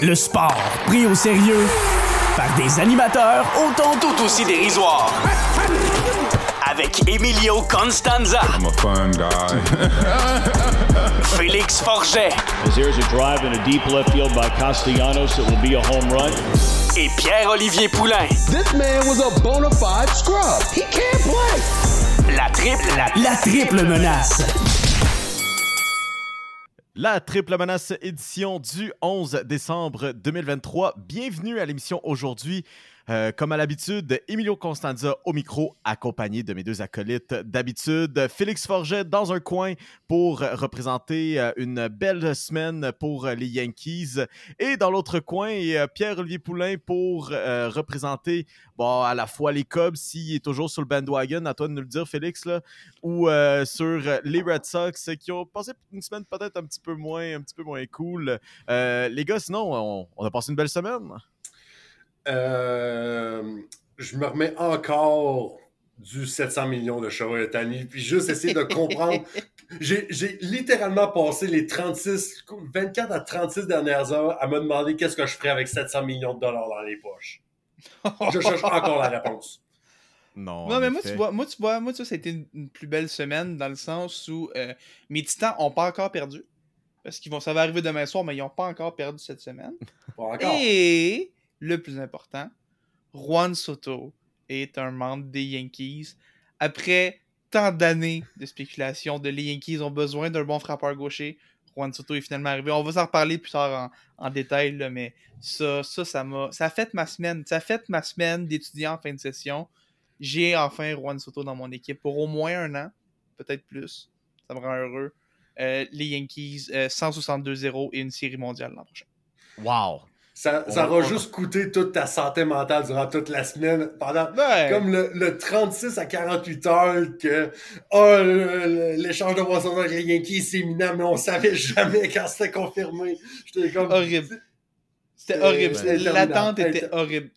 Le sport pris au sérieux par des animateurs autant tout aussi dérisoires. Avec Emilio Constanza, I'm a fun guy. Félix Forget As there's a drive in a deep left field by Castellanos, it will be a home run. et Pierre-Olivier Poulain. This man was a bona fide scrub. He can't play. La triple, la, la triple menace. La triple menace édition du 11 décembre 2023. Bienvenue à l'émission aujourd'hui. Euh, comme à l'habitude, Emilio Constanza au micro, accompagné de mes deux acolytes d'habitude. Félix Forget dans un coin pour représenter euh, une belle semaine pour les Yankees. Et dans l'autre coin, euh, Pierre-Olivier Poulain pour représenter à la fois les Cubs, s'il est toujours sur le bandwagon, à toi de nous le dire, Félix, là, ou sur les Red Sox qui ont passé une semaine peut-être un petit peu moins, un petit peu moins cool. Les gars, sinon, on, on a passé une belle semaine. Euh, je me remets encore du 700 millions de Shohei Ohtani, puis juste essayer de comprendre. J'ai littéralement passé les 36, 24 à 36 dernières heures à me demander qu'est-ce que je ferais avec 700 millions de dollars dans les poches. Je cherche encore la réponse. Non, Non, mais moi tu, vois, moi, tu vois, moi, tu vois, ça a été une, une plus belle semaine dans le sens où euh, mes titans ont pas encore perdu. Parce qu'ils vont, ça va arriver demain soir, mais ils ont pas encore perdu cette semaine. Pas encore. Et le plus important, Juan Soto est un membre des Yankees. Après tant d'années de spéculation de les Yankees ont besoin d'un bon frappeur gaucher, Juan Soto est finalement arrivé. On va s'en reparler plus tard en, détail, mais ça, ça, ça m'a. Ça a fait ma semaine. Ça fait ma semaine d'étudiant en fin de session. J'ai enfin Juan Soto dans mon équipe pour au moins un an, peut-être plus. Ça me rend heureux. Euh, les Yankees, euh, 162-0 et une série mondiale l'an prochain. Wow! Ça, ça va juste coûter toute ta santé mentale durant toute la semaine, pendant Ouais. comme le, le 36 à 48 heures que oh, l'échange de Watson avec les Yankees c'est imminent, mais on savait jamais quand c'était confirmé. J'étais comme Horrible. C'était horrible. L'attente était horrible.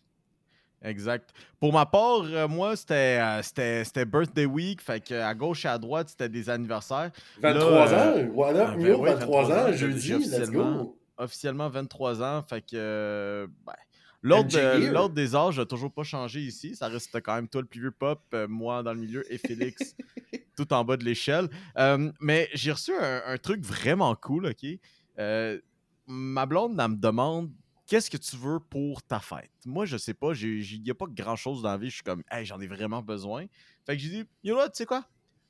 Exact. Pour ma part, euh, moi, c'était euh, c'était c'était birthday week. Fait que à gauche et à droite, c'était des anniversaires. 23 Là, ans, voilà, ah, ben oui, 23 ans, 23 ans, jeudi, let's officiellement- go. Officiellement 23 ans. Fait que. euh, ben, L'ordre des âges n'a toujours pas changé ici. Ça reste quand même toi le plus vieux pop, euh, moi dans le milieu et Félix tout en bas de l'échelle. Euh, mais j'ai reçu un, un truc vraiment cool, OK? Euh, ma blonde, elle me demande qu'est-ce que tu veux pour ta fête? Moi, je sais pas, il n'y a pas grand-chose dans la vie. Je suis comme, hey, j'en ai vraiment besoin. Fait que j'ai dit, you know what, tu sais quoi?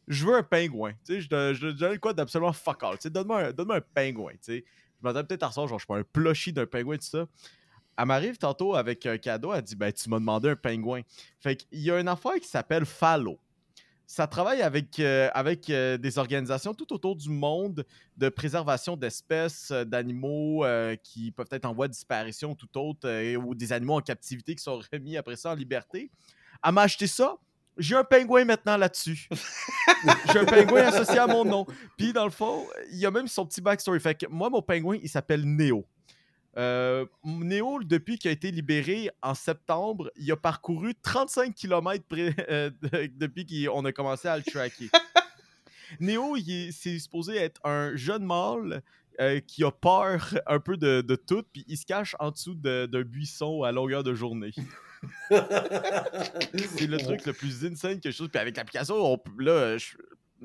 Je veux un pingouin. Tu sais, je te- donne quoi d'absolument fuck all. Tu sais, donne-moi un, donne-moi un pingouin. Tu sais, je m'attends peut-être à recevoir, genre, je pas, un plushie d'un pingouin, tout ça. Elle m'arrive tantôt avec un cadeau. Elle dit, ben, tu m'as demandé un pingouin. Fait qu'il y a une affaire qui s'appelle Fallow. Ça travaille avec, euh, avec euh, des organisations tout autour du monde de préservation d'espèces, euh, d'animaux qui peuvent être en voie de disparition ou tout autre, ou des animaux en captivité qui sont remis après ça en liberté. Elle m'a acheté ça. J'ai un pingouin maintenant là-dessus. J'ai un pingouin associé à mon nom. Puis dans le fond, il y a même son petit backstory. Fait que moi, mon pingouin, il s'appelle Néo. Euh, Néo, depuis qu'il a été libéré en septembre, il a parcouru 35 km depuis qu'on a commencé à le tracker. Néo, c'est supposé être un jeune mâle euh, qui a peur un peu de, de tout, puis il se cache en dessous de- d'un buisson à longueur de journée. C'est le truc le plus insane que je trouve. Puis avec l'application, on là, je-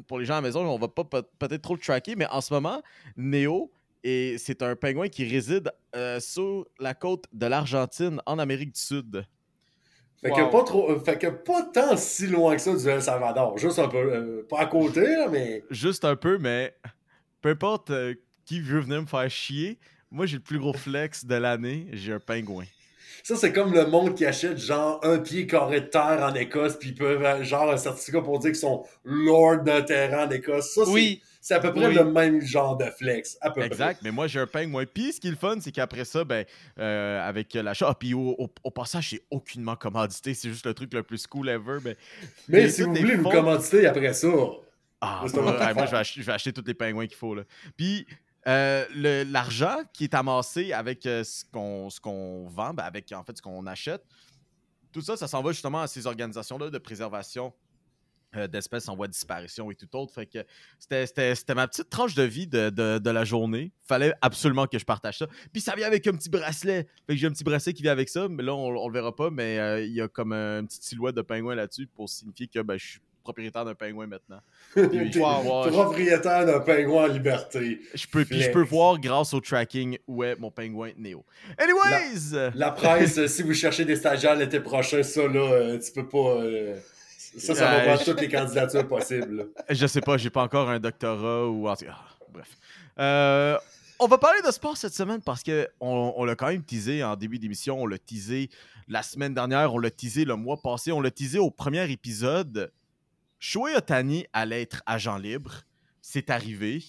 pour les gens à la maison, on va pas peut- peut-être trop le tracker, mais en ce moment, Néo, et c'est un pingouin qui réside euh, sur la côte de l'Argentine, en Amérique du Sud. Fait que, Wow. pas trop, euh, fait que pas tant si loin que ça du El Salvador. Juste un peu, euh, pas à côté, là, mais Juste un peu, mais peu importe euh, qui veut venir me faire chier, moi j'ai le plus gros flex de l'année, j'ai un pingouin. Ça, c'est comme le monde qui achète genre un pied carré de terre en Écosse, puis ils peuvent, euh, genre, un certificat pour dire qu'ils sont lord d'un terrain en Écosse. Ça, c'est- Oui. c'est à peu près Oui. le même genre de flex. À peu Exact, mais moi j'ai un pingouin. Puis ce qui est le fun, c'est qu'après ça, ben, euh, avec l'achat, puis au, au- au passage, c'est aucunement commandité, c'est juste le truc le plus cool ever. Ben, Mais si vous voulez nous fonds- commanditer après ça, Ah, ouais, moi, affaire. je vais, acheter, je vais acheter tous les pingouins qu'il faut. Là. Puis, euh, l'argent qui est amassé avec euh, ce qu'on vend, ben, avec en fait ce qu'on achète, tout ça, ça s'en va justement à ces organisations-là de préservation euh, d'espèces en voie de disparition et tout autre. Fait que c'était- ma petite tranche de vie de, de- la journée. Fallait absolument que je partage ça. Puis ça vient avec un petit bracelet. Fait que j'ai un petit bracelet qui vient avec ça, mais là, on, le verra pas. Mais il y a comme un- une petite silhouette de pingouin là-dessus pour signifier que ben, je suis propriétaire d'un pingouin maintenant. Puis je Propriétaire d'un pingouin en liberté. je peux, puis je peux voir grâce au tracking où est mon pingouin Néo. Anyways! La presse, si vous cherchez des stagiaires l'été prochain, ça, là, euh, tu peux pas. euh, ça, ça va voir je- toutes les candidatures possibles. Je sais pas, j'ai pas encore un doctorat ou ah, bref. Euh, on va parler de sport cette semaine parce que on, on l'a quand même teasé en début d'émission, on l'a teasé la semaine dernière, on l'a teasé le mois passé, on l'a teasé au premier épisode. Shohei Otani allait être agent libre, c'est arrivé,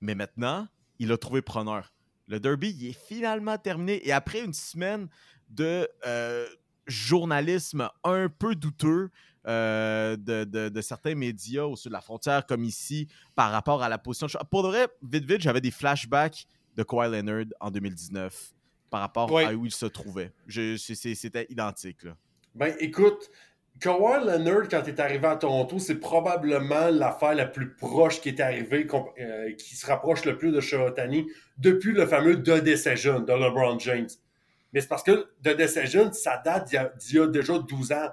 mais maintenant, il a trouvé preneur. Le derby, il est finalement terminé et après une semaine de euh, journalisme un peu douteux, euh, de, de- de certains médias au sud de la frontière, comme ici, par rapport à la position de. Pour de vrai, vite, vite, j'avais des flashbacks de Kawhi Leonard en 2019 par rapport Ouais. à où il se trouvait. C'était identique. Là. Ben, écoute, Kawhi Leonard, quand il est arrivé à Toronto, c'est probablement l'affaire la plus proche qui est arrivée, euh, qui se rapproche le plus de Shohei depuis le fameux The Decision de LeBron James. Mais c'est parce que The Decision, ça date d'il y a, d'il y a déjà 12 ans,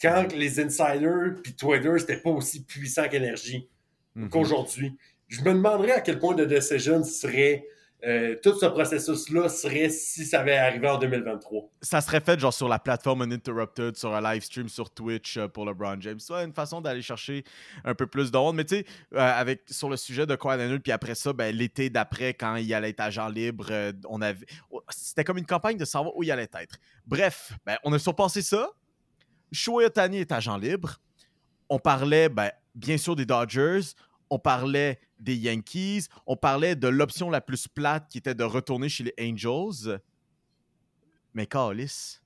quand les insiders puis Twitter, c'était pas aussi puissant qu'énergie Mhm. qu'aujourd'hui. Je me demanderais à quel point The Decision serait, euh, tout ce processus-là serait si ça avait arrivé en 2023. Ça serait fait genre sur la plateforme Uninterrupted, sur un live stream sur Twitch euh, pour LeBron James. C'est une façon d'aller chercher un peu plus d'onde. Mais tu sais, euh, avec sur le sujet de Kawhi Leonard, puis après ça, ben, l'été d'après, quand il allait être agent libre, on avait, oh, c'était comme une campagne de savoir où il allait être. Bref, ben, on a surpassé ça. Shohei est agent libre. On parlait, ben, bien sûr, des Dodgers. On parlait des Yankees. On parlait de l'option la plus plate qui était de retourner chez les Angels. Mais Carlis,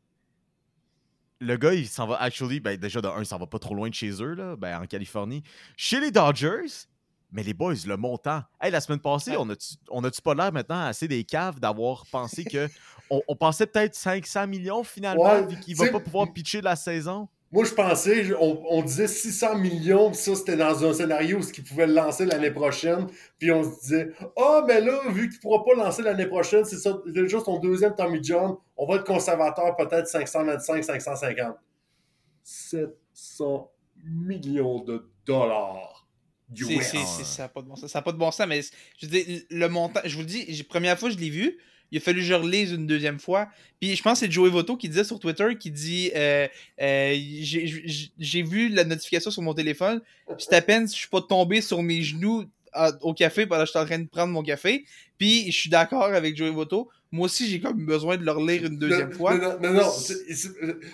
le gars, il s'en va, actually, ben, déjà, de un, il s'en va pas trop loin de chez eux, là, ben, en Californie. Chez les Dodgers, mais les boys, le montant. Hey, la semaine passée, on a-tu on pas l'air maintenant assez des caves d'avoir pensé que. On, on pensait peut-être 500 millions finalement, Ouais, vu qu'il va pas pouvoir pitcher de la saison? Moi, je pensais, on, on disait 600 millions, puis ça, c'était dans un scénario où il pouvait le lancer l'année prochaine. Puis on se disait, ah, mais là, vu qu'il ne pourra pas lancer l'année prochaine, c'est ça, déjà son deuxième Tommy John, on va être conservateur peut-être 525, 550. 700 millions de dollars. C'est, ça n'a pas de bon sens. Ça n'a pas de bon sens, mais je le montant, je vous le dis, première fois que je l'ai vu, il a fallu que je relise une deuxième fois. Puis je pense que c'est Joey Voto qui disait sur Twitter, qui dit euh, euh, j'ai, vu la notification sur mon téléphone, c'est à peine si je suis pas tombé sur mes genoux à- au café pendant que j'étais en train de prendre mon café. Puis je suis d'accord avec Joey Voto. Moi aussi, j'ai comme besoin de le relire une deuxième Non, fois. Non, non, non,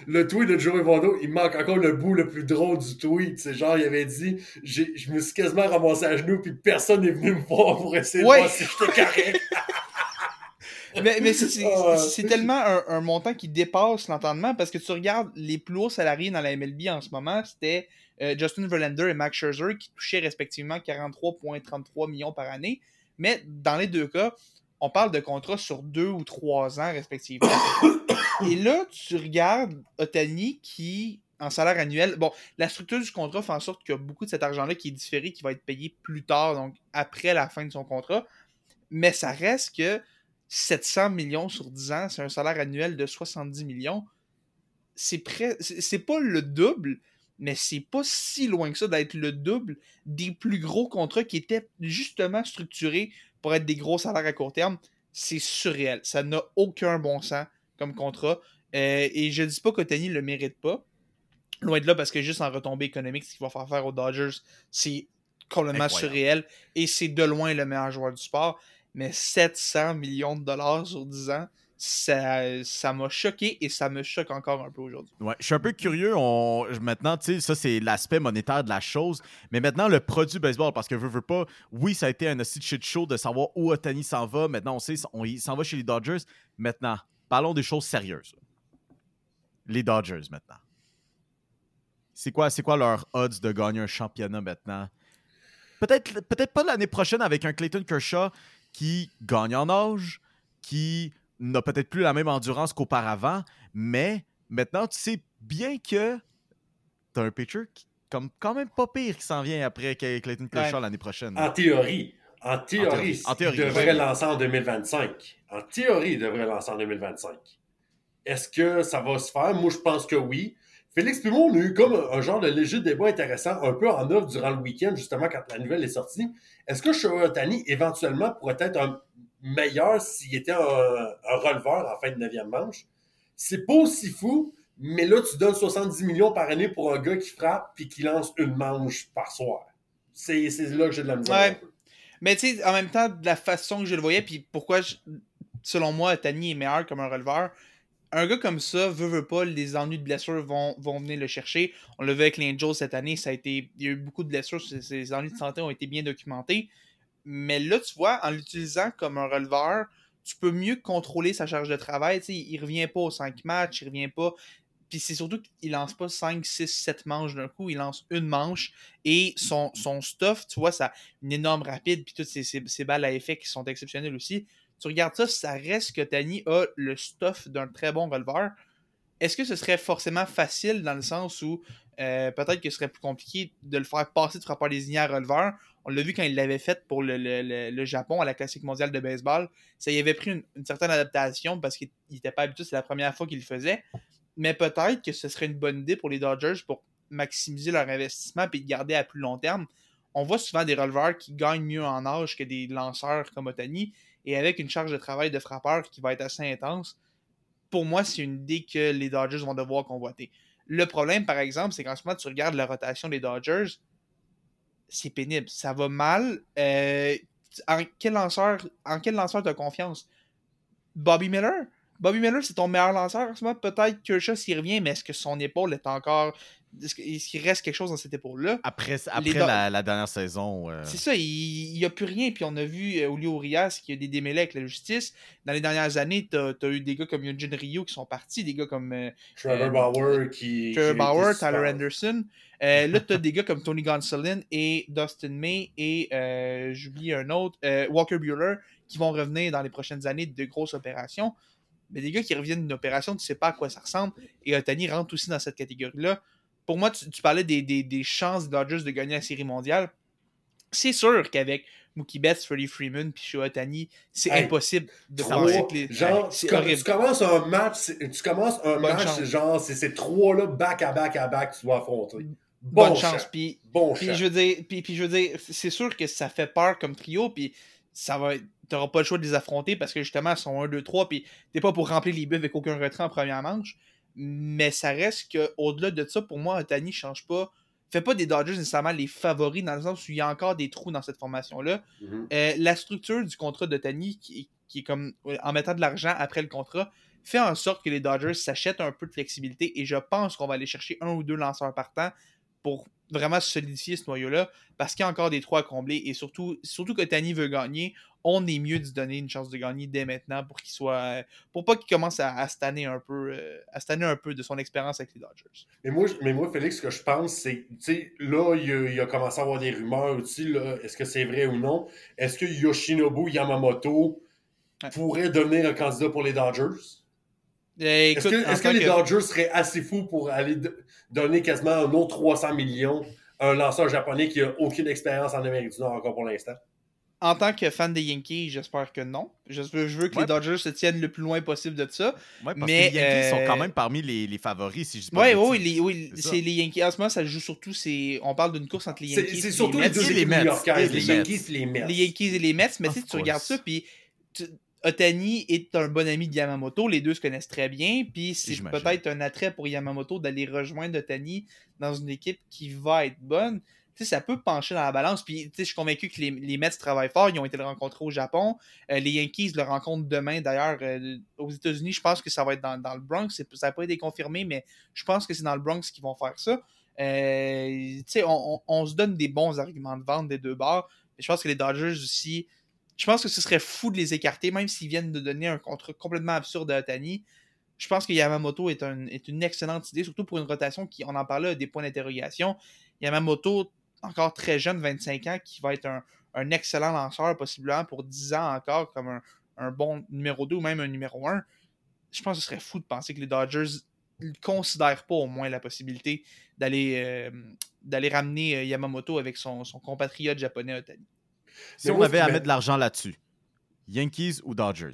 le tweet de Joey Votto, il manque encore le bout le plus drôle du tweet. C'est genre, il avait dit Je me suis quasiment ramassé à genoux, puis personne n'est venu me voir pour essayer Ouais. de voir si j'étais correct. Mais, mais c'est, Ah. tellement un, un montant qui dépasse l'entendement parce que tu regardes les plus hauts salariés dans la MLB en ce moment, c'était euh, Justin Verlander et Max Scherzer qui touchaient respectivement 43,33 millions par année. Mais dans les deux cas, on parle de contrats sur deux ou trois ans respectivement. et là, tu regardes Otani qui, en salaire annuel, bon, la structure du contrat fait en sorte qu'il y a beaucoup de cet argent-là qui est différé, qui va être payé plus tard, donc après la fin de son contrat. Mais ça reste que 700 millions sur 10 ans, c'est un salaire annuel de 70 millions. C'est près, c'est pas le double, mais c'est pas si loin que ça d'être le double des plus gros contrats qui étaient justement structurés pour être des gros salaires à court terme. C'est surréel. Ça n'a aucun bon sens comme contrat. Euh, et je dis pas qu'Otani le mérite pas. Loin de là, parce que juste en retombée économique, ce qu'il va faire faire aux Dodgers, c'est complètement Incroyable. surréel. Et c'est de loin le meilleur joueur du sport mais 700 millions de dollars sur 10 ans, ça ça m'a choqué et ça me choque encore un peu aujourd'hui. Ouais, je suis un peu curieux. On... Maintenant, tu sais, ça, c'est l'aspect monétaire de la chose. Mais maintenant, le produit baseball, parce que veux, veux pas, oui, ça a été un aussi de shit show de savoir où Otani s'en va. Maintenant, on sait, on, il s'en va chez les Dodgers. Maintenant, parlons des choses sérieuses. Les Dodgers, maintenant. C'est quoi, quoi leur odds de gagner un championnat maintenant? Peut-être peut pas l'année prochaine avec un Clayton Kershaw qui gagne en âge, qui n'a peut-être plus la même endurance qu'auparavant, mais maintenant, tu sais bien que tu as un pitcher qui comme quand même pas pire qui s'en vient après Cl- Clayton Kershaw l'année prochaine. En théorie. En théorie, en théorie, il devrait lancer en 2025. En théorie, il devrait lancer en 2025. Est-ce que ça va se faire? Moi, je pense que oui. Félix puis moi, on a eu comme un, un genre de léger débat intéressant, un peu en œuvre durant le week-end, justement, quand la nouvelle est sortie. Est-ce que Shohei éventuellement, pourrait être un meilleur s'il était un, un releveur en fin de 9e manche? C'est pas aussi fou, mais là, tu donnes 70 millions par année pour un gars qui frappe puis qui lance une manche par soir. C'est là que j'ai de la misère. Ouais. Mais tu sais, en même temps, de la façon que je le voyais, puis pourquoi, je- selon moi, Tani est meilleur comme un releveur, un gars comme ça, veut, veut pas, les ennuis de blessures vont, venir le chercher. On l'a vu avec l'Angel cette année, ça a été, il y a eu beaucoup de blessures, ces ennuis de santé ont été bien documentés. Mais là, tu vois, en l'utilisant comme un releveur, tu peux mieux contrôler sa charge de travail. Tu sais, il revient pas aux 5 matchs, il revient pas. Puis c'est surtout qu'il lance pas 5, 6, 7 manches d'un coup, il lance une manche et son, stuff, tu vois, ça une énorme rapide, puis toutes ces balles à effet qui sont exceptionnelles aussi. Tu regardes ça, ça reste que Tani a le stuff d'un très bon releveur. Est-ce que ce serait forcément facile dans le sens où euh, peut-être que ce serait plus compliqué de le faire passer de frappeur désigné à releveur? On l'a vu quand il l'avait fait pour le, le- le- le Japon à la Classique mondiale de baseball. Ça y avait pris une, certaine adaptation parce qu'il n'était pas habitué, c'est la première fois qu'il le faisait. Mais peut-être que ce serait une bonne idée pour les Dodgers pour maximiser leur investissement et le garder à plus long terme. On voit souvent des releveurs qui gagnent mieux en âge que des lanceurs comme Otani et avec une charge de travail de frappeur qui va être assez intense. Pour moi, c'est une idée que les Dodgers vont devoir convoiter. Le problème, par exemple, c'est qu'en ce moment, tu regardes la rotation des Dodgers, c'est pénible. Ça va mal. Euh, en quel lanceur en as confiance? Bobby Miller? Bobby Miller, c'est ton meilleur lanceur en ce moment. Peut-être Kershaw s'il revient, mais est-ce que son épaule est encore. Est-ce qu'il reste quelque chose dans cette épaule-là Après, après Do- la, la dernière saison. euh, C'est ça, il n'y a plus rien. Puis on a vu euh, Julio Urias qui a des démêlés avec la justice. Dans les dernières années, tu as, eu des gars comme Eugene Rio qui sont partis, des gars comme euh, Trevor Euh, Bauer qui. Trevor qui- Bauer, Tyler Anderson. Euh, là, tu as des gars comme Tony Gonsolin et Dustin May et euh, j'oublie un autre, euh, Walker Bueller, qui vont revenir dans les prochaines années de grosses opérations. Mais des gars qui reviennent d'une opération, tu sais pas à quoi ça ressemble. Et Otani rentre aussi dans cette catégorie-là. Pour moi, tu, tu parlais des, des- des chances des Dodgers de gagner la Série mondiale. C'est sûr qu'avec Mookie Betts, Freddie Freeman puis Shohei Otani, c'est Hey, impossible de que les... genre, tu, commences un match, c'est- tu commences un Bonne match, chance. genre, c'est ces trois-là, back à back à back, tu dois affronter. Bonne Bon chance. champ. Puis Bon Puis je veux dire, puis, puis je veux dire, c'est sûr que ça fait peur comme trio, puis ça va, t'auras pas le choix de les affronter parce que justement, ils sont 1, 2, 3, puis t'es pas pour remplir les buts avec aucun retrait en première manche. Mais ça reste que au-delà de ça, pour moi, Otani change pas. Fait pas des Dodgers nécessairement les favoris dans le sens où il y a encore des trous dans cette formation-là. Mhm. Euh, la structure du contrat d'Otani, qui, qui est comme euh, en mettant de l'argent après le contrat, fait en sorte que les Dodgers s'achètent un peu de flexibilité et je pense qu'on va aller chercher un ou deux lanceurs par temps pour vraiment solidifier ce noyau-là parce qu'il y a encore des trous à combler et surtout, surtout que Tani veut gagner, on est mieux de se donner une chance de gagner dès maintenant pour qu'il soit pour pas qu'il commence à, à se tanner un peu euh, à un peu de son expérience avec les Dodgers. Mais moi, mais moi, Félix, ce que je pense, c'est, tu sais, là, il a, il a commencé à avoir des rumeurs aussi, est-ce que c'est vrai ou non? Est-ce que Yoshinobu Yamamoto Ouais. pourrait devenir un candidat pour les Dodgers? Euh, Est-ce que, les que- Dodgers seraient assez fous pour aller donner quasiment un autre 300 millions à un lanceur japonais qui a aucune expérience en Amérique du Nord encore pour l'instant? En tant que fan des Yankees, j'espère que non. Je veux, je veux que Ouais. les Dodgers se tiennent le plus loin possible de ça. Ouais, parce Mais, que les Yankees sont euh, quand même parmi les, les favoris, si je dis pas Ouais, oui, les, oui, C'est les Yankees. En ce moment, ça joue surtout. c'est On parle d'une course entre les Yankees c'est et surtout les les Mets. deux Mets. les les Yankees et les Mets. les Yankees et les Mets, mais tu Of tu regardes ça, puis tu- Otani est un bon ami de Yamamoto, les deux se connaissent très bien, puis c'est peut-être un attrait pour Yamamoto d'aller rejoindre Otani dans une équipe qui va être bonne. Tu sais, ça peut pencher dans la balance, puis tu sais, je suis convaincu que les, les Mets travaillent fort, ils ont été le rencontrer au Japon, Euh, les Yankees le rencontrent demain d'ailleurs euh, aux États-Unis, je pense que ça va être dans, dans le Bronx, ça n'a pas été confirmé, mais je pense que c'est dans le Bronx qu'ils vont faire ça. Euh, tu sais, on, on- on se donne des bons arguments de vente des deux bords. Je pense que les Dodgers aussi, je pense que ce serait fou de les écarter, même s'ils viennent de donner un contrat complètement absurde à Otani. Je pense que Yamamoto est, un- est une excellente idée, surtout pour une rotation qui, on en parlait, a des points d'interrogation. Yamamoto, encore très jeune, 25 ans, qui va être un, excellent lanceur, possiblement pour 10 ans encore, comme un, bon numéro 2 ou même un numéro 1. Je pense que ce serait fou de penser que les Dodgers ne considèrent pas au moins la possibilité d'aller euh, ramener euh, Yamamoto avec son compatriote japonais Otani. Si Mais on moi, avait à mettre de l'argent là-dessus, Yankees ou Dodgers?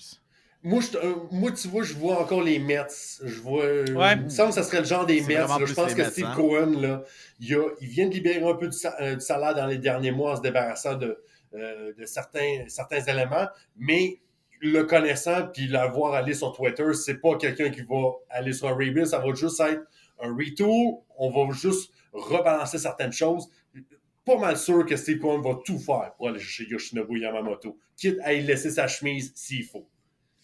Moi, je- euh, moi, tu vois, je vois encore les Mets. Je vois. euh, Ouais. Il me semble que ça serait le genre des Mets. là. Je pense que Mets, Steve hein? Cohen, là, il, a- il vient de libérer un peu du, sa- euh, du salaire dans les derniers mois en se débarrassant de, euh, de certains, certains éléments. Mais le connaissant, puis l'avoir aller sur Twitter, c'est pas quelqu'un qui va aller sur un rebuild. Ça va juste être un retool. On va juste rebalancer certaines choses. Pas mal sûr que Steve Cohen va tout faire pour aller chercher Yoshinobu Yamamoto, quitte à y laisser sa chemise s'il faut.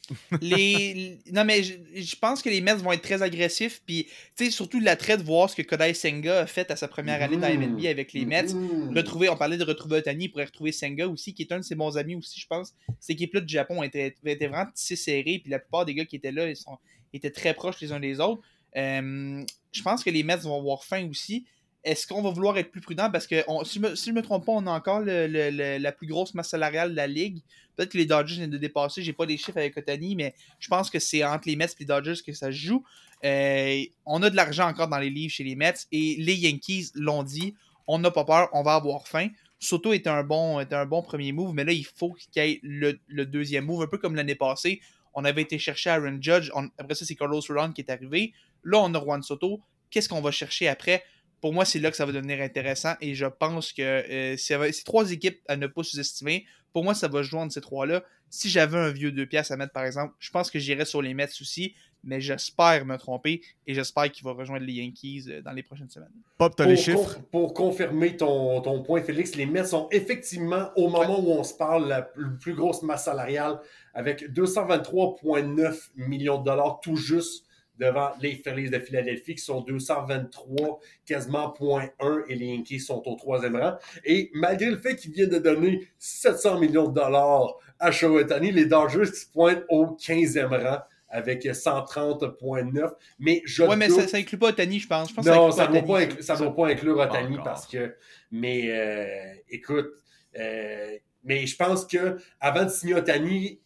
les... Non, mais je, je pense que les Mets vont être très agressifs. Puis, tu sais, surtout l'attrait de voir ce que Kodai Senga a fait à sa première année dans la MLB avec les Mets. Mmh. Retrouver, on parlait de retrouver Otani, il pourrait retrouver Senga aussi, qui est un de ses bons amis aussi, je pense. Cette équipe-là du Japon était, était vraiment tissée serrée, puis la plupart des gars qui étaient là, ils sont, étaient très proches les uns des autres. Euh, je pense que les Mets vont avoir faim aussi. Est-ce qu'on va vouloir être plus prudent? Parce que, si, je je me trompe pas, on a encore la plus grosse masse salariale de la ligue. Peut-être que les Dodgers viennent de dépasser. J'ai pas les chiffres avec Otani, mais je pense que c'est entre les Mets et les Dodgers que ça se joue. Euh, on a de l'argent encore dans les livres chez les Mets et les Yankees l'ont dit. On n'a pas peur, on va avoir faim. Soto était un bon, premier move, mais là, il faut qu'il y ait le, deuxième move, un peu comme l'année passée. On avait été chercher Aaron Judge. Après ça, c'est Carlos Rodon qui est arrivé. Là, on a Juan Soto. Qu'est-ce qu'on va chercher après? Pour moi, c'est là que ça va devenir intéressant et je pense que euh, c'est trois équipes à ne pas sous-estimer. Pour moi, ça va entre ces trois-là. Si j'avais un vieux deux pièces à mettre, par exemple, je pense que j'irais sur les Mets aussi, mais j'espère me tromper et j'espère qu'il va rejoindre les Yankees euh, dans les prochaines semaines. Pop, t'as Pour, les chiffres? con- pour confirmer ton, ton point, Félix, les Mets sont effectivement, au moment où on se parle, la plus, plus grosse masse salariale avec 223,9 millions de dollars tout juste devant les Phillies de Philadelphie qui sont 223 quasiment 0.1 et les Yankees sont au troisième rang. Et malgré le fait qu'ils viennent de donner 700 millions de dollars à Shohei les Dodgers qui se pointent au 15e rang avec 130,9. Mais je Ouais, mais doute- ça, ça inclut pas Otani, je pense. Je pense non, ça ne doit, pas inclure- ça doit pas inclure Otani encore. parce que. Mais euh, écoute, euh, mais je pense que avant de signer Otani,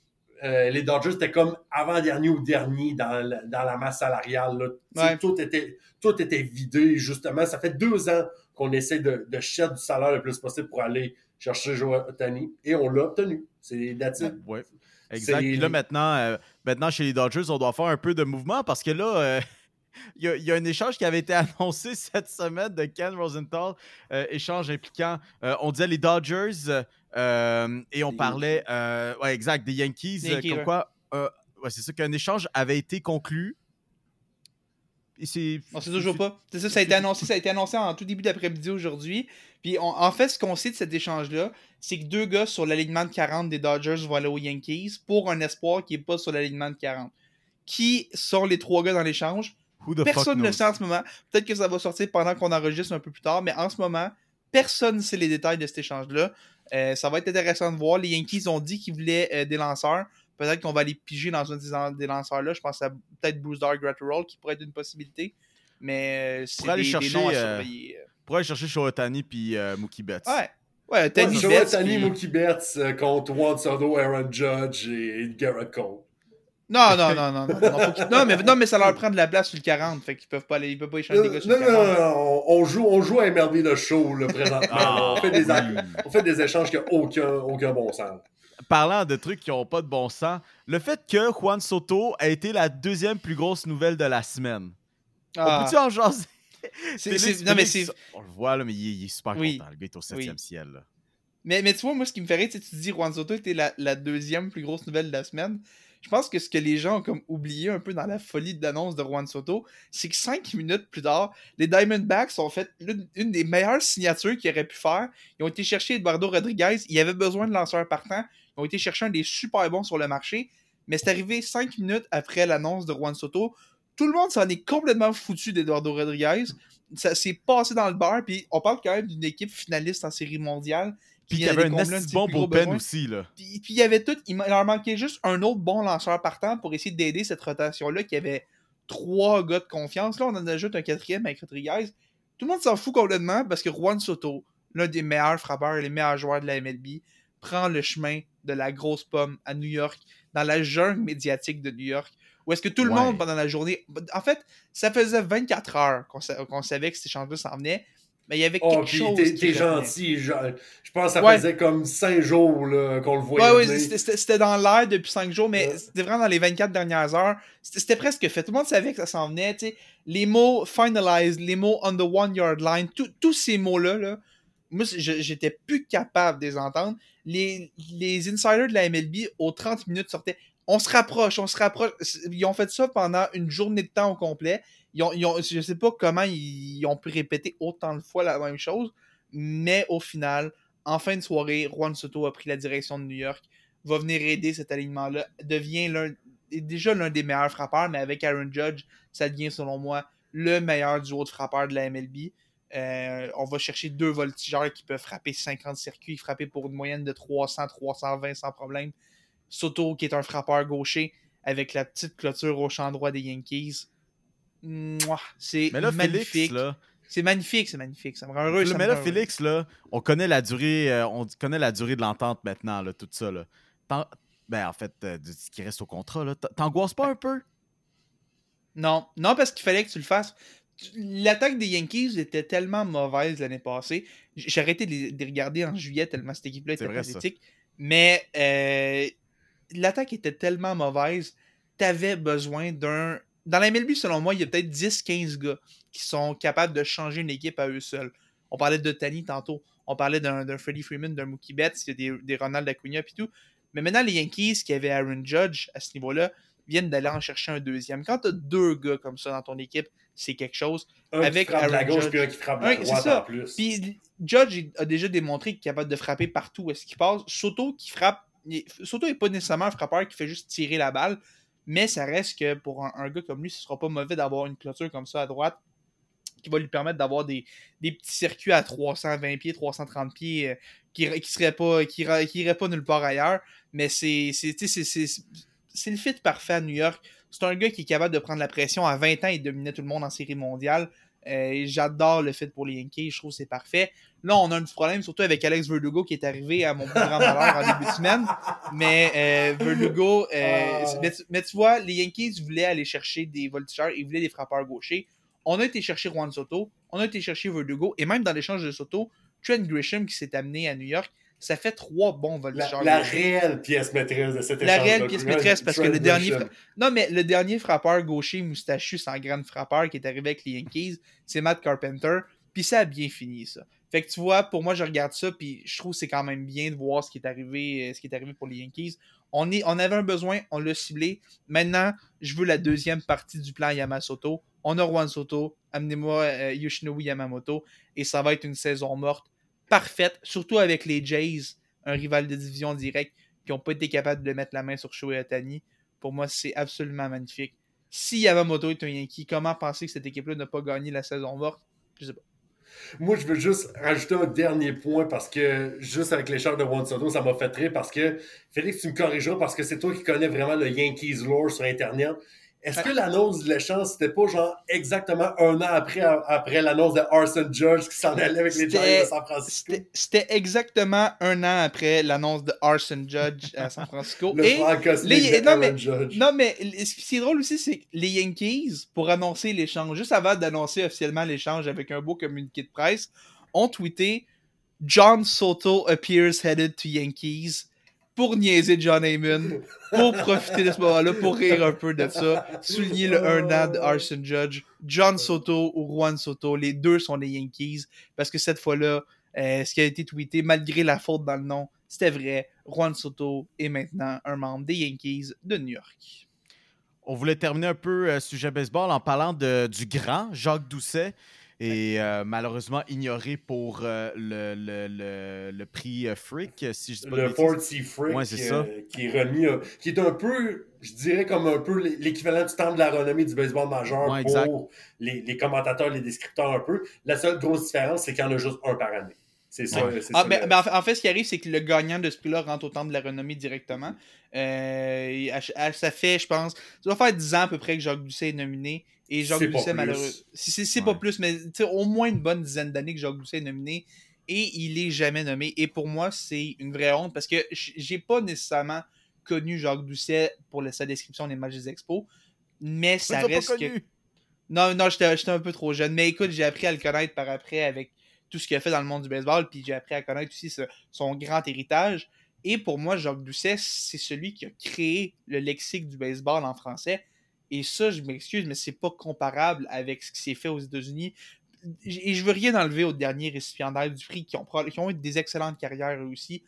euh, les Dodgers étaient comme avant-dernier ou dernier dans, la- dans la masse salariale. là. Ouais. Tout, était, tout était vidé, justement. Ça fait deux ans qu'on essaie de, de chier du salaire le plus possible pour aller chercher Joe Otani et on l'a obtenu. C'est that's it. Ouais. Exact. Puis là, maintenant, euh, maintenant, chez les Dodgers, on doit faire un peu de mouvement parce que là, euh, il y, a- il y a un échange qui avait été annoncé cette semaine de Ken Rosenthal, euh, échange impliquant, euh, on disait les Dodgers euh, et on parlait, euh, ouais, exact, des Yankees, Des euh, Yankees, comme ouais. quoi, euh, ouais, c'est ça qu'un échange avait été conclu. Et c'est. On sait toujours pas. C'est ça, ça a été annoncé, ça a été annoncé en tout début d'après-midi aujourd'hui. Puis on- en fait, ce qu'on sait de cet échange-là, c'est que deux gars sur l'alignement de 40 des Dodgers vont aller aux Yankees pour un espoir qui n'est pas sur l'alignement de 40. Qui sont les trois gars dans l'échange? Personne ne le sait en ce moment. Peut-être que ça va sortir pendant qu'on enregistre un peu plus tard, mais en ce moment, personne ne sait les détails de cet échange-là. Euh, ça va être intéressant de voir. Les Yankees ont dit qu'ils voulaient euh, des lanceurs. Peut-être qu'on va aller piger dans un des lan- des lanceurs-là. Je pense à peut-être Bruce Dark Gratterall qui pourrait être une possibilité. Mais euh, c'est Pour aller des, des chercher, noms à euh, surveiller. Pour aller chercher puis euh, Mookie Betts. Ouais. Ouais, puis- Mookie Betts euh, contre Juan Soto, Aaron Judge et Garrett Cole. Non, non, non, non. Non, non, faut non, mais, non, mais ça leur prend de la place sur le 40. Fait qu'ils peuvent pas aller, ils peuvent pas échanger des Non, gars sur non, le non, 40. non, on, on joue, on joue à MLB le show là, présentement. Ah, on, fait des, on fait des échanges qui n'ont aucun, aucun bon sens. Parlant de trucs qui n'ont pas de bon sens, le fait que Juan Soto a été la deuxième plus grosse nouvelle de la semaine. Ah, On peut-tu en jaser? c'est- Félix, c'est- non, mais c'est. On le voit, là, mais il est, il est super Oui. content. Le gars est au septième Oui. ciel. là. Mais, mais tu vois, moi, ce qui me fait rire, tu te dis Juan Soto était la, la deuxième plus grosse nouvelle de la semaine. Je pense que ce que les gens ont comme oublié un peu dans la folie de l'annonce de Juan Soto, c'est que cinq minutes plus tard, les Diamondbacks ont fait une des meilleures signatures qu'ils auraient pu faire. Ils ont été chercher Eduardo Rodriguez. Il avait besoin de lanceurs partants. Ils ont été chercher un des super bons sur le marché. Mais c'est arrivé cinq minutes après l'annonce de Juan Soto. Tout le monde s'en est complètement foutu d'Eduardo Rodriguez. Ça s'est passé dans le bar. Puis on parle quand même d'une équipe finaliste en série mondiale. Puis il y avait un ses bon bullpen besoins. aussi. Là. Puis, puis il y avait tout, il leur manquait juste un autre bon lanceur partant pour essayer d'aider cette rotation-là qui avait trois gars de confiance. Là, on en ajoute un quatrième avec Rodriguez. Tout le monde s'en fout complètement parce que Juan Soto, l'un des meilleurs frappeurs et les meilleurs joueurs de la MLB, prend le chemin de la grosse pomme à New York, dans la jungle médiatique de New York, où est-ce que tout le Ouais. monde pendant la journée. En fait, ça faisait 24 heures qu'on sa- qu'on savait que cet échange-là s'en venait. Mais il y avait Oh, quelque puis chose. t'es gentil. genre, je pense que ça Ouais. faisait comme 5 jours là, qu'on le voyait. Ouais, ouais, venir. c'était- dans l'air depuis 5 jours, mais Ouais. c'était vraiment dans les 24 dernières heures. C'était c'était presque fait. Tout le monde savait que ça s'en venait. Les mots finalized, les mots on the one yard line, tout- tous ces mots-là, là, moi, je- j'étais plus capable de les entendre. Les, les insiders de la MLB, aux 30 minutes, sortaient on se rapproche, on se rapproche. Ils ont fait ça pendant une journée de temps au complet. Ils ont, sais pas comment ils, ont pu répéter autant de fois la même chose, mais au final, en fin de soirée, Juan Soto a pris la direction de New York, va venir aider cet alignement-là, devient déjà l'un des meilleurs frappeurs, mais avec Aaron Judge, ça devient selon moi le meilleur duo de frappeurs de la MLB. Euh, on va chercher deux voltigeurs qui peuvent frapper 50 circuits, frapper pour une moyenne de 300, 320 sans problème. Soto, qui est un frappeur gaucher, avec la petite clôture au champ droit des Yankees. C'est magnifique. Félix, là, C'est magnifique, c'est magnifique. Ça me rend heureux. ça me mais là, rend heureux. Félix, là, on connaît la durée, euh, on connaît la durée de l'entente maintenant, là, tout ça. Là. Ben, en fait, euh, ce qui reste au contrat, là. T'angoisses pas un peu? Non, non, parce qu'il fallait que tu le fasses. L'attaque des Yankees était tellement mauvaise l'année passée. J'ai arrêté de les, de les regarder en juillet tellement cette équipe-là était pathétique. Mais euh, l'attaque était tellement mauvaise, t'avais besoin d'un. Dans la MLB, selon moi, il y a peut-être 10-15 gars qui sont capables de changer une équipe à eux seuls. On parlait de Tani tantôt. On parlait d'un Freddie Freeman, d'un Mookie Betts, il y a des, des Ronald Acuna et tout. Mais maintenant, les Yankees qui avaient Aaron Judge à ce niveau-là viennent d'aller en chercher un deuxième. Quand tu as deux gars comme ça dans ton équipe, c'est quelque chose. Un avec qui frappe la Aaron gauche Judge. puis un qui frappe la droite ça. en plus. Puis Judge a déjà démontré qu'il est capable de frapper partout où est-ce qu'il passe. Soto qui frappe. Soto n'est pas nécessairement un frappeur qui fait juste tirer la balle, mais ça reste que pour un, gars comme lui, ce sera pas mauvais d'avoir une clôture comme ça à droite qui va lui permettre d'avoir des, des petits circuits à 320 pieds, 330 pieds euh, qui, qui pas qui, pas nulle part ailleurs. Mais c'est c'est le fit parfait à New York. C'est un gars qui est capable de prendre la pression. À 20 ans, il dominait tout le monde en série mondiale. Euh, J'adore le fit pour les Yankees. Je trouve que c'est parfait. Là, on a un petit problème, surtout avec Alex Verdugo qui est arrivé à mon plus grand malheur en début de semaine. Mais euh, Verdugo, euh, Ah. mais, tu, mais tu vois, les Yankees voulaient aller chercher des voltigeurs, ils voulaient des frappeurs gauchers. On a été chercher Juan Soto, on a été chercher Verdugo, et même dans l'échange de Soto, Trent Grisham qui s'est amené à New York, ça fait trois bons La, voltigeurs. la réelle pièce maîtresse de cette La échange réelle pièce maîtresse, parce que le dernier fra- Non, mais le dernier frappeur gaucher moustachu sans grande frappeur qui est arrivé avec les Yankees, c'est Matt Carpenter. Puis ça a bien fini, ça. Fait que tu vois, pour moi, je regarde ça, puis je trouve que c'est quand même bien de voir ce qui est arrivé, euh, ce qui est arrivé pour les Yankees. On, est, on avait un besoin, on l'a ciblé. Maintenant, je veux la deuxième partie du plan Yamamoto. On a Juan Soto, amenez-moi euh, Yoshinobu Yamamoto, et ça va être une saison morte parfaite, surtout avec les Jays, un rival de division direct, qui n'ont pas été capables de mettre la main sur Shohei Ohtani. Pour moi, c'est absolument magnifique. Si Yamamoto est un Yankee, comment penser que cette équipe-là n'a pas gagné la saison morte? Je sais pas. Moi, je veux juste rajouter un dernier point parce que juste avec l'échange de Juan Soto, ça m'a fait rire parce que Félix, tu me corrigeras parce que c'est toi qui connais vraiment le Yankees lore sur Internet. Est-ce que l'annonce de l'échange, c'était pas genre exactement un an après, après l'annonce de Arson Judge qui s'en allait avec les Giants de San Francisco? C'était exactement un an après l'annonce de Arson Judge à San Francisco. Le Et les- de non, mais- Judge. Non, mais ce qui est drôle aussi, c'est que les Yankees, pour annoncer l'échange, juste avant d'annoncer officiellement l'échange avec un beau communiqué de presse, ont tweeté John Soto appears headed to Yankees pour niaiser John Heyman, pour profiter de ce moment-là, pour rire un peu de ça, souligner le 1 an de Arson Judge. John Soto ou Juan Soto, les deux sont des Yankees, parce que cette fois-là, euh, ce qui a été tweeté, malgré la faute dans le nom, c'était vrai. Juan Soto est maintenant un membre des Yankees de New York. On voulait terminer un peu euh, sujet baseball en parlant du grand Jacques Doucet et euh, malheureusement ignoré pour euh, le, le, le, le prix euh, Frick, si je dis pas de le bêtises. Ford C. Frick Ouais, c'est qui, ça. euh, qui est remis, euh, qui est un peu, je dirais comme un peu l'équivalent du temps de la renommée du baseball majeur Ouais, pour les, les commentateurs, les descripteurs un peu. La seule grosse différence, c'est qu'il y en a juste un par année. C'est ça. Ouais. Ah, ça, ben, le- ben, en, fait, ce qui arrive, c'est que le gagnant de ce prix-là rentre au temple de la renommée directement. Euh, ça fait, je pense, ça doit faire 10 ans à peu près que Jacques Doucet est nominé. Et Jacques Doucet. Si c'est c'est Ouais. pas plus, mais au moins une bonne dizaine d'années que Jacques Doucet est nominé. Et il est jamais nommé. Et pour moi, c'est une vraie honte parce que j'ai pas nécessairement connu Jacques Doucet pour la- sa description des matchs des expos. Mais ça pas reste que. Non, non, j'étais j'étais un peu trop jeune. Mais écoute, j'ai appris à le connaître par après avec tout ce qu'il a fait dans le monde du baseball, puis j'ai appris à connaître aussi ce- son grand héritage. Et pour moi, Jacques Doucet, c'est celui qui a créé le lexique du baseball en français. Et ça, je m'excuse, mais c'est pas comparable avec ce qui s'est fait aux États-Unis. Et je veux rien enlever aux derniers récipiendaires du prix qui ont, eu des excellentes carrières aussi.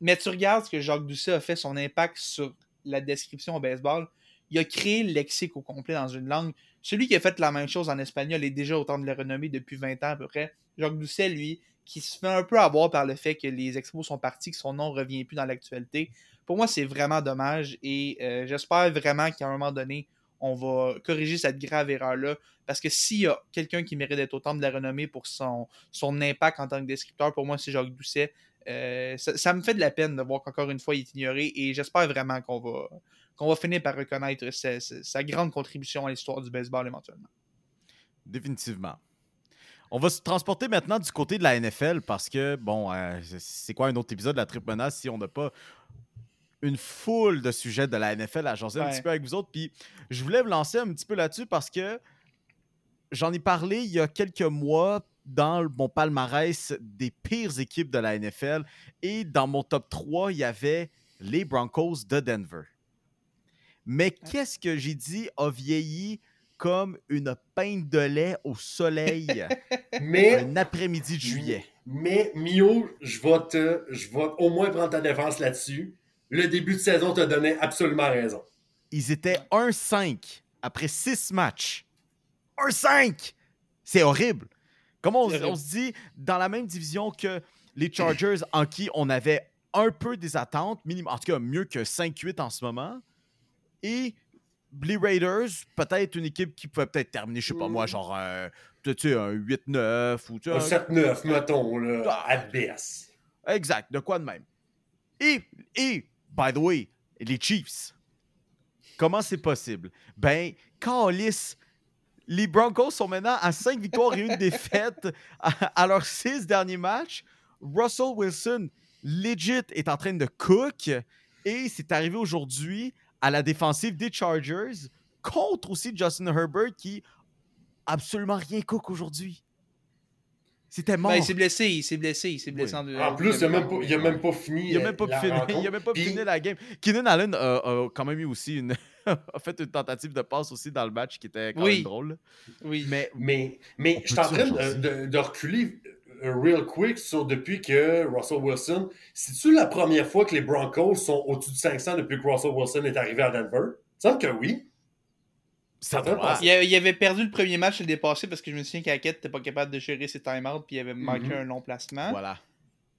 Mais tu regardes ce que Jacques Doucet a fait, son impact sur la description au baseball. Il a créé le lexique au complet dans une langue. Celui qui a fait la même chose en espagnol est déjà autant de la renommée depuis 20 ans à peu près. Jacques Doucet, lui, qui se fait un peu avoir par le fait que les expos sont partis, que son nom ne revient plus dans l'actualité. Pour moi, c'est vraiment dommage et euh, j'espère vraiment qu'à un moment donné, on va corriger cette grave erreur-là. Parce que s'il y a quelqu'un qui mérite d'être autant de la renommée pour son, impact en tant que descripteur, pour moi, c'est Jacques Doucet. Euh, ça, me fait de la peine de voir qu'encore une fois, il est ignoré et j'espère vraiment qu'on va, finir par reconnaître sa, grande contribution à l'histoire du baseball éventuellement. Définitivement. On va se transporter maintenant du côté de la NFL parce que, bon, euh, c'est quoi un autre épisode de la triple menace si on n'a pas une foule de sujets de la NFL à jaser un petit peu avec vous autres. Puis je voulais me lancer un petit peu là-dessus parce que j'en ai parlé il y a quelques mois dans mon palmarès des pires équipes de la NFL et dans mon top 3, il y avait les Broncos de Denver. Mais qu'est-ce que j'ai dit a vieilli comme une pinte de lait au soleil Mais, un après-midi de juillet? mais Mio, je vais, te, je vais au moins prendre ta défense là-dessus. Le début de saison te donnait absolument raison. Ils étaient 1-5 après 6 matchs. 1-5! C'est horrible. Comment on, C'est horrible. on se dit, dans la même division que les Chargers, en qui on avait un peu des attentes, minimum, en tout cas mieux que 5-8 en ce moment, et les Raiders, peut-être une équipe qui pouvait peut-être terminer, je sais pas moi, genre un, tu sais, un 8-9 ou tu sais, Un un- 7-9, mettons, là, Ah. at best. Exact, de quoi de même. Et, et, by the way, les Chiefs, comment c'est possible? Ben, Calis, les Broncos sont maintenant à 5 victoires et une défaite à, à leurs 6 derniers matchs. Russell Wilson, legit, est en train de cook et c'est arrivé aujourd'hui à la défensive des Chargers contre aussi Justin Herbert qui absolument rien cook aujourd'hui. C'était mort. Ben, il s'est blessé, il s'est blessé, il s'est blessé Oui. en deux. En plus, il n'a même, pas- même fini. Il a même pas la fini, il a même pas Puis, fini la game. Keenan Allen a, a quand même eu aussi une a fait une tentative de passe aussi dans le match qui était quand Oui. même drôle. Oui. Mais Mais, mais je suis en train de, aujourd'hui? de- de reculer euh, real quick sur depuis que Russell Wilson. C'est-tu la première fois que les Broncos sont au-dessus de 500 depuis que Russell Wilson est arrivé à Denver? Il me semble que oui. Ça doit- Il, il avait perdu le premier match le dépassé parce que je me souviens qu'Hackett n'était pas capable de gérer ses time-outs puis il avait manqué Mhm. un long placement. Voilà.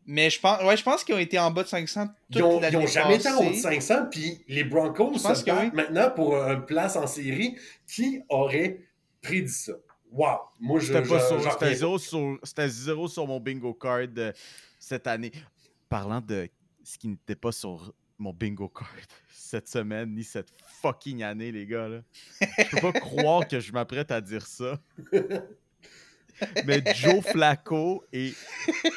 Mais je pense, ouais, je pense qu'ils ont été en bas de 500 toute Ils ont, l'année ils ont jamais été en haut de passée. 500, puis les Broncos se battent oui. maintenant pour une place en série. Qui aurait prédit ça? Wow! Moi, je. C'était zéro zéro sur mon bingo card euh, cette année. Parlant de ce qui n'était pas sur mon bingo card cette semaine ni cette fucking année, les gars. Là. Je peux pas croire que je m'apprête à dire ça. Mais Joe Flacco et,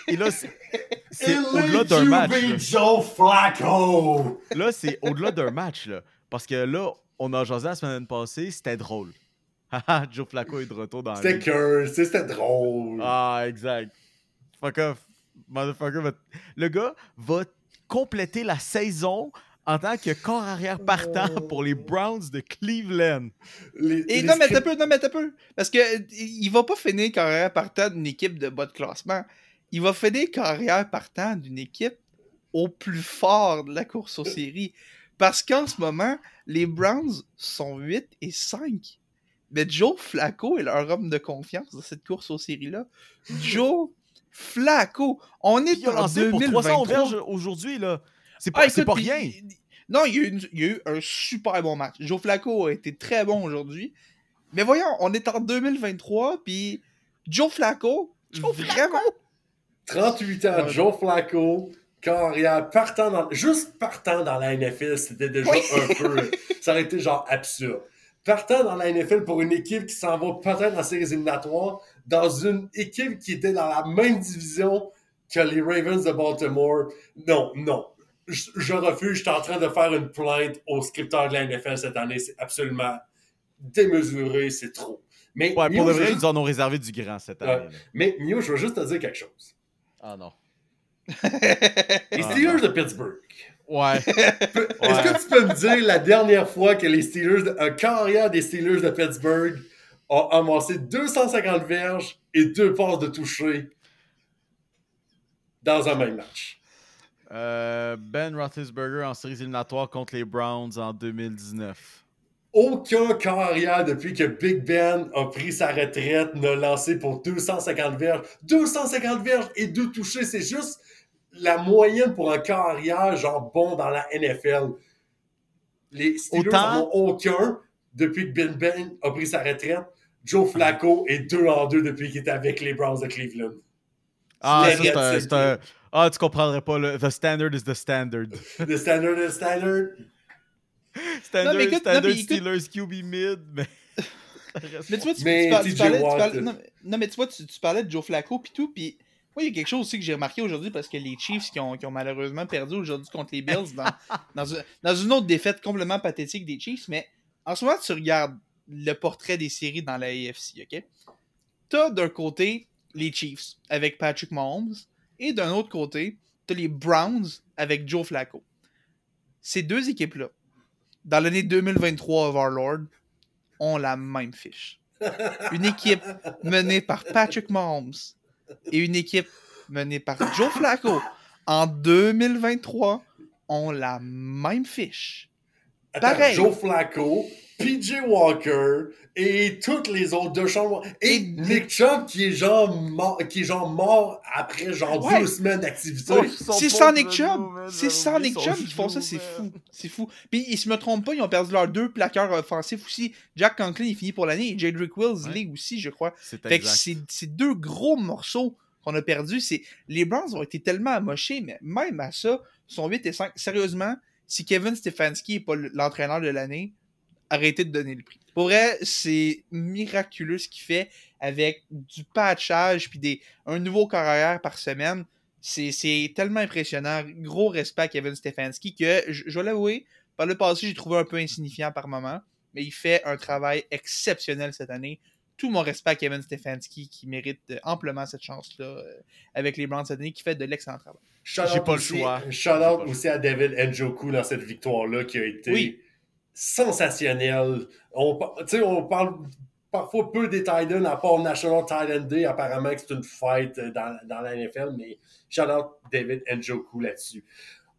et là c'est au-delà d'un match. là. Joe Flacco! Là, c'est au-delà d'un match, là. Parce que là, on a jasé la semaine passée, c'était drôle. Joe Flacco est de retour dans la C'était que, c'était drôle. Ah, exact. Fuck off. Motherfucker va- Le gars va compléter la saison en tant que corps arrière partant pour les Browns de Cleveland. Les- Et les non, mais t'as peu, non, mais t'as peu. Parce que il va pas finir carrière partant d'une équipe de bas de classement. Il va finir carrière partant d'une équipe au plus fort de la course aux séries. Parce qu'en ce moment, les Browns sont 8 et 5. Mais Joe Flacco est leur homme de confiance dans cette course aux séries-là. Joe Flacco, on est en lancé pour 300 2023. verges aujourd'hui, là. C'est pas, Ah, écoute, pas rien. Non, il y, a eu une- il y a eu un super bon match. Joe Flacco a été très bon aujourd'hui. Mais voyons, on est en 2023, puis Joe Flacco, vraiment... 38 ans, Ouais. Joe Flacco, carrière, partant dans, juste partant dans la NFL, c'était déjà Oui. un peu, ça aurait été genre absurde. Partant dans la NFL pour une équipe qui s'en va peut-être dans séries éliminatoires, dans une équipe qui était dans la même division que les Ravens de Baltimore. Non, non. Je, je refuse, je suis en train de faire une plainte aux scripteurs de la NFL cette année. C'est absolument démesuré, c'est trop. Mais, Ouais, Mio, pour le vrai, juste- ils en ont réservé du grand cette année. mais Mio, je veux juste te dire quelque chose. Ah non. Les Ah, Steelers de Pittsburgh. Ouais. Est-ce que tu peux me dire la dernière fois que les Steelers, de- un carrière des Steelers de Pittsburgh a amassé 250 verges et deux passes de toucher dans un même match? Euh, ben Roethlisberger en séries éliminatoires contre les Browns en 2019. Aucun carrière depuis que Big Ben a pris sa retraite n'a lancé pour 250 verges. 250 verges et deux touchés, c'est juste la moyenne pour un carrière genre bon dans la NFL. Les Steelers Autant- n'en ont aucun depuis que Ben Ben a pris sa retraite. Joe Flacco est deux en deux depuis qu'il est avec les Browns de Cleveland. Ah, c'est un- Ah, tu comprendrais pas. Le... The standard is the standard. The standard is standard. Standard, écoute- standard non, écoute- Steelers QB mid, mais. Mais tu vois, tu, Mais tu par- tu TJ parlais, tu Watt. parlais- non, mais- non, mais tu vois, tu, tu parlais de Joe Flacco puis tout, moi, il y a quelque chose aussi que j'ai remarqué aujourd'hui parce que les Chiefs qui ont, qui ont malheureusement perdu aujourd'hui contre les Bills dans, dans, un- dans une autre défaite complètement pathétique des Chiefs, mais en ce moment, tu regardes le portrait des séries dans la AFC, ok? T'as d'un côté les Chiefs avec Patrick Mahomes et d'un autre côté, t'as les Browns avec Joe Flacco. Ces deux équipes-là, dans l'année 2023 of Our Lord, ont la même fiche. Une équipe menée par Patrick Mahomes et une équipe menée par Joe Flacco en 2023 ont la même fiche. Attends, Pareil. Joe Flacco, PJ Walker et toutes les autres de Sean et Et- Nick Chubb qui est genre mort, qui est genre mort après genre Ouais. deux semaines d'activité. C'est sans Nick Chubb. C'est sans Nick Chubb qui font ça, c'est fou. C'est fou. Puis ils se me trompent pas, ils ont perdu leurs deux plaqueurs offensifs aussi. Jack Conklin, il finit pour l'année et Jedrick Wills, Ouais. l'est aussi, je crois. C'est Fait que exact. c'est c'est deux gros morceaux qu'on a perdus. C'est Les Browns ont été tellement amochés, mais même à ça, sont 8 et 5. Sérieusement, si Kevin Stefanski n'est pas l'entraîneur de l'année, arrêtez de donner le prix. Pour vrai, c'est miraculeux ce qu'il fait avec du patchage puis des, un nouveau carrière par semaine. C'est c'est tellement impressionnant. Gros respect à Kevin Stefanski que, je, je vais l'avouer, par le passé, j'ai trouvé un peu insignifiant par moment, mais il fait un travail exceptionnel cette année. Tout mon respect à Kevin Stefanski qui mérite euh, amplement cette chance-là euh, avec les Browns cette année, qui fait de l'excellent travail. J'ai pas le aussi- choix. Shout le aussi à David Njoku dans cette victoire-là qui a été Oui. sensationnelle. On, parle parfois peu des Titans, à part National Titan Day, apparemment que c'est une fête euh, dans, dans la NFL, mais shout out David Njoku là-dessus.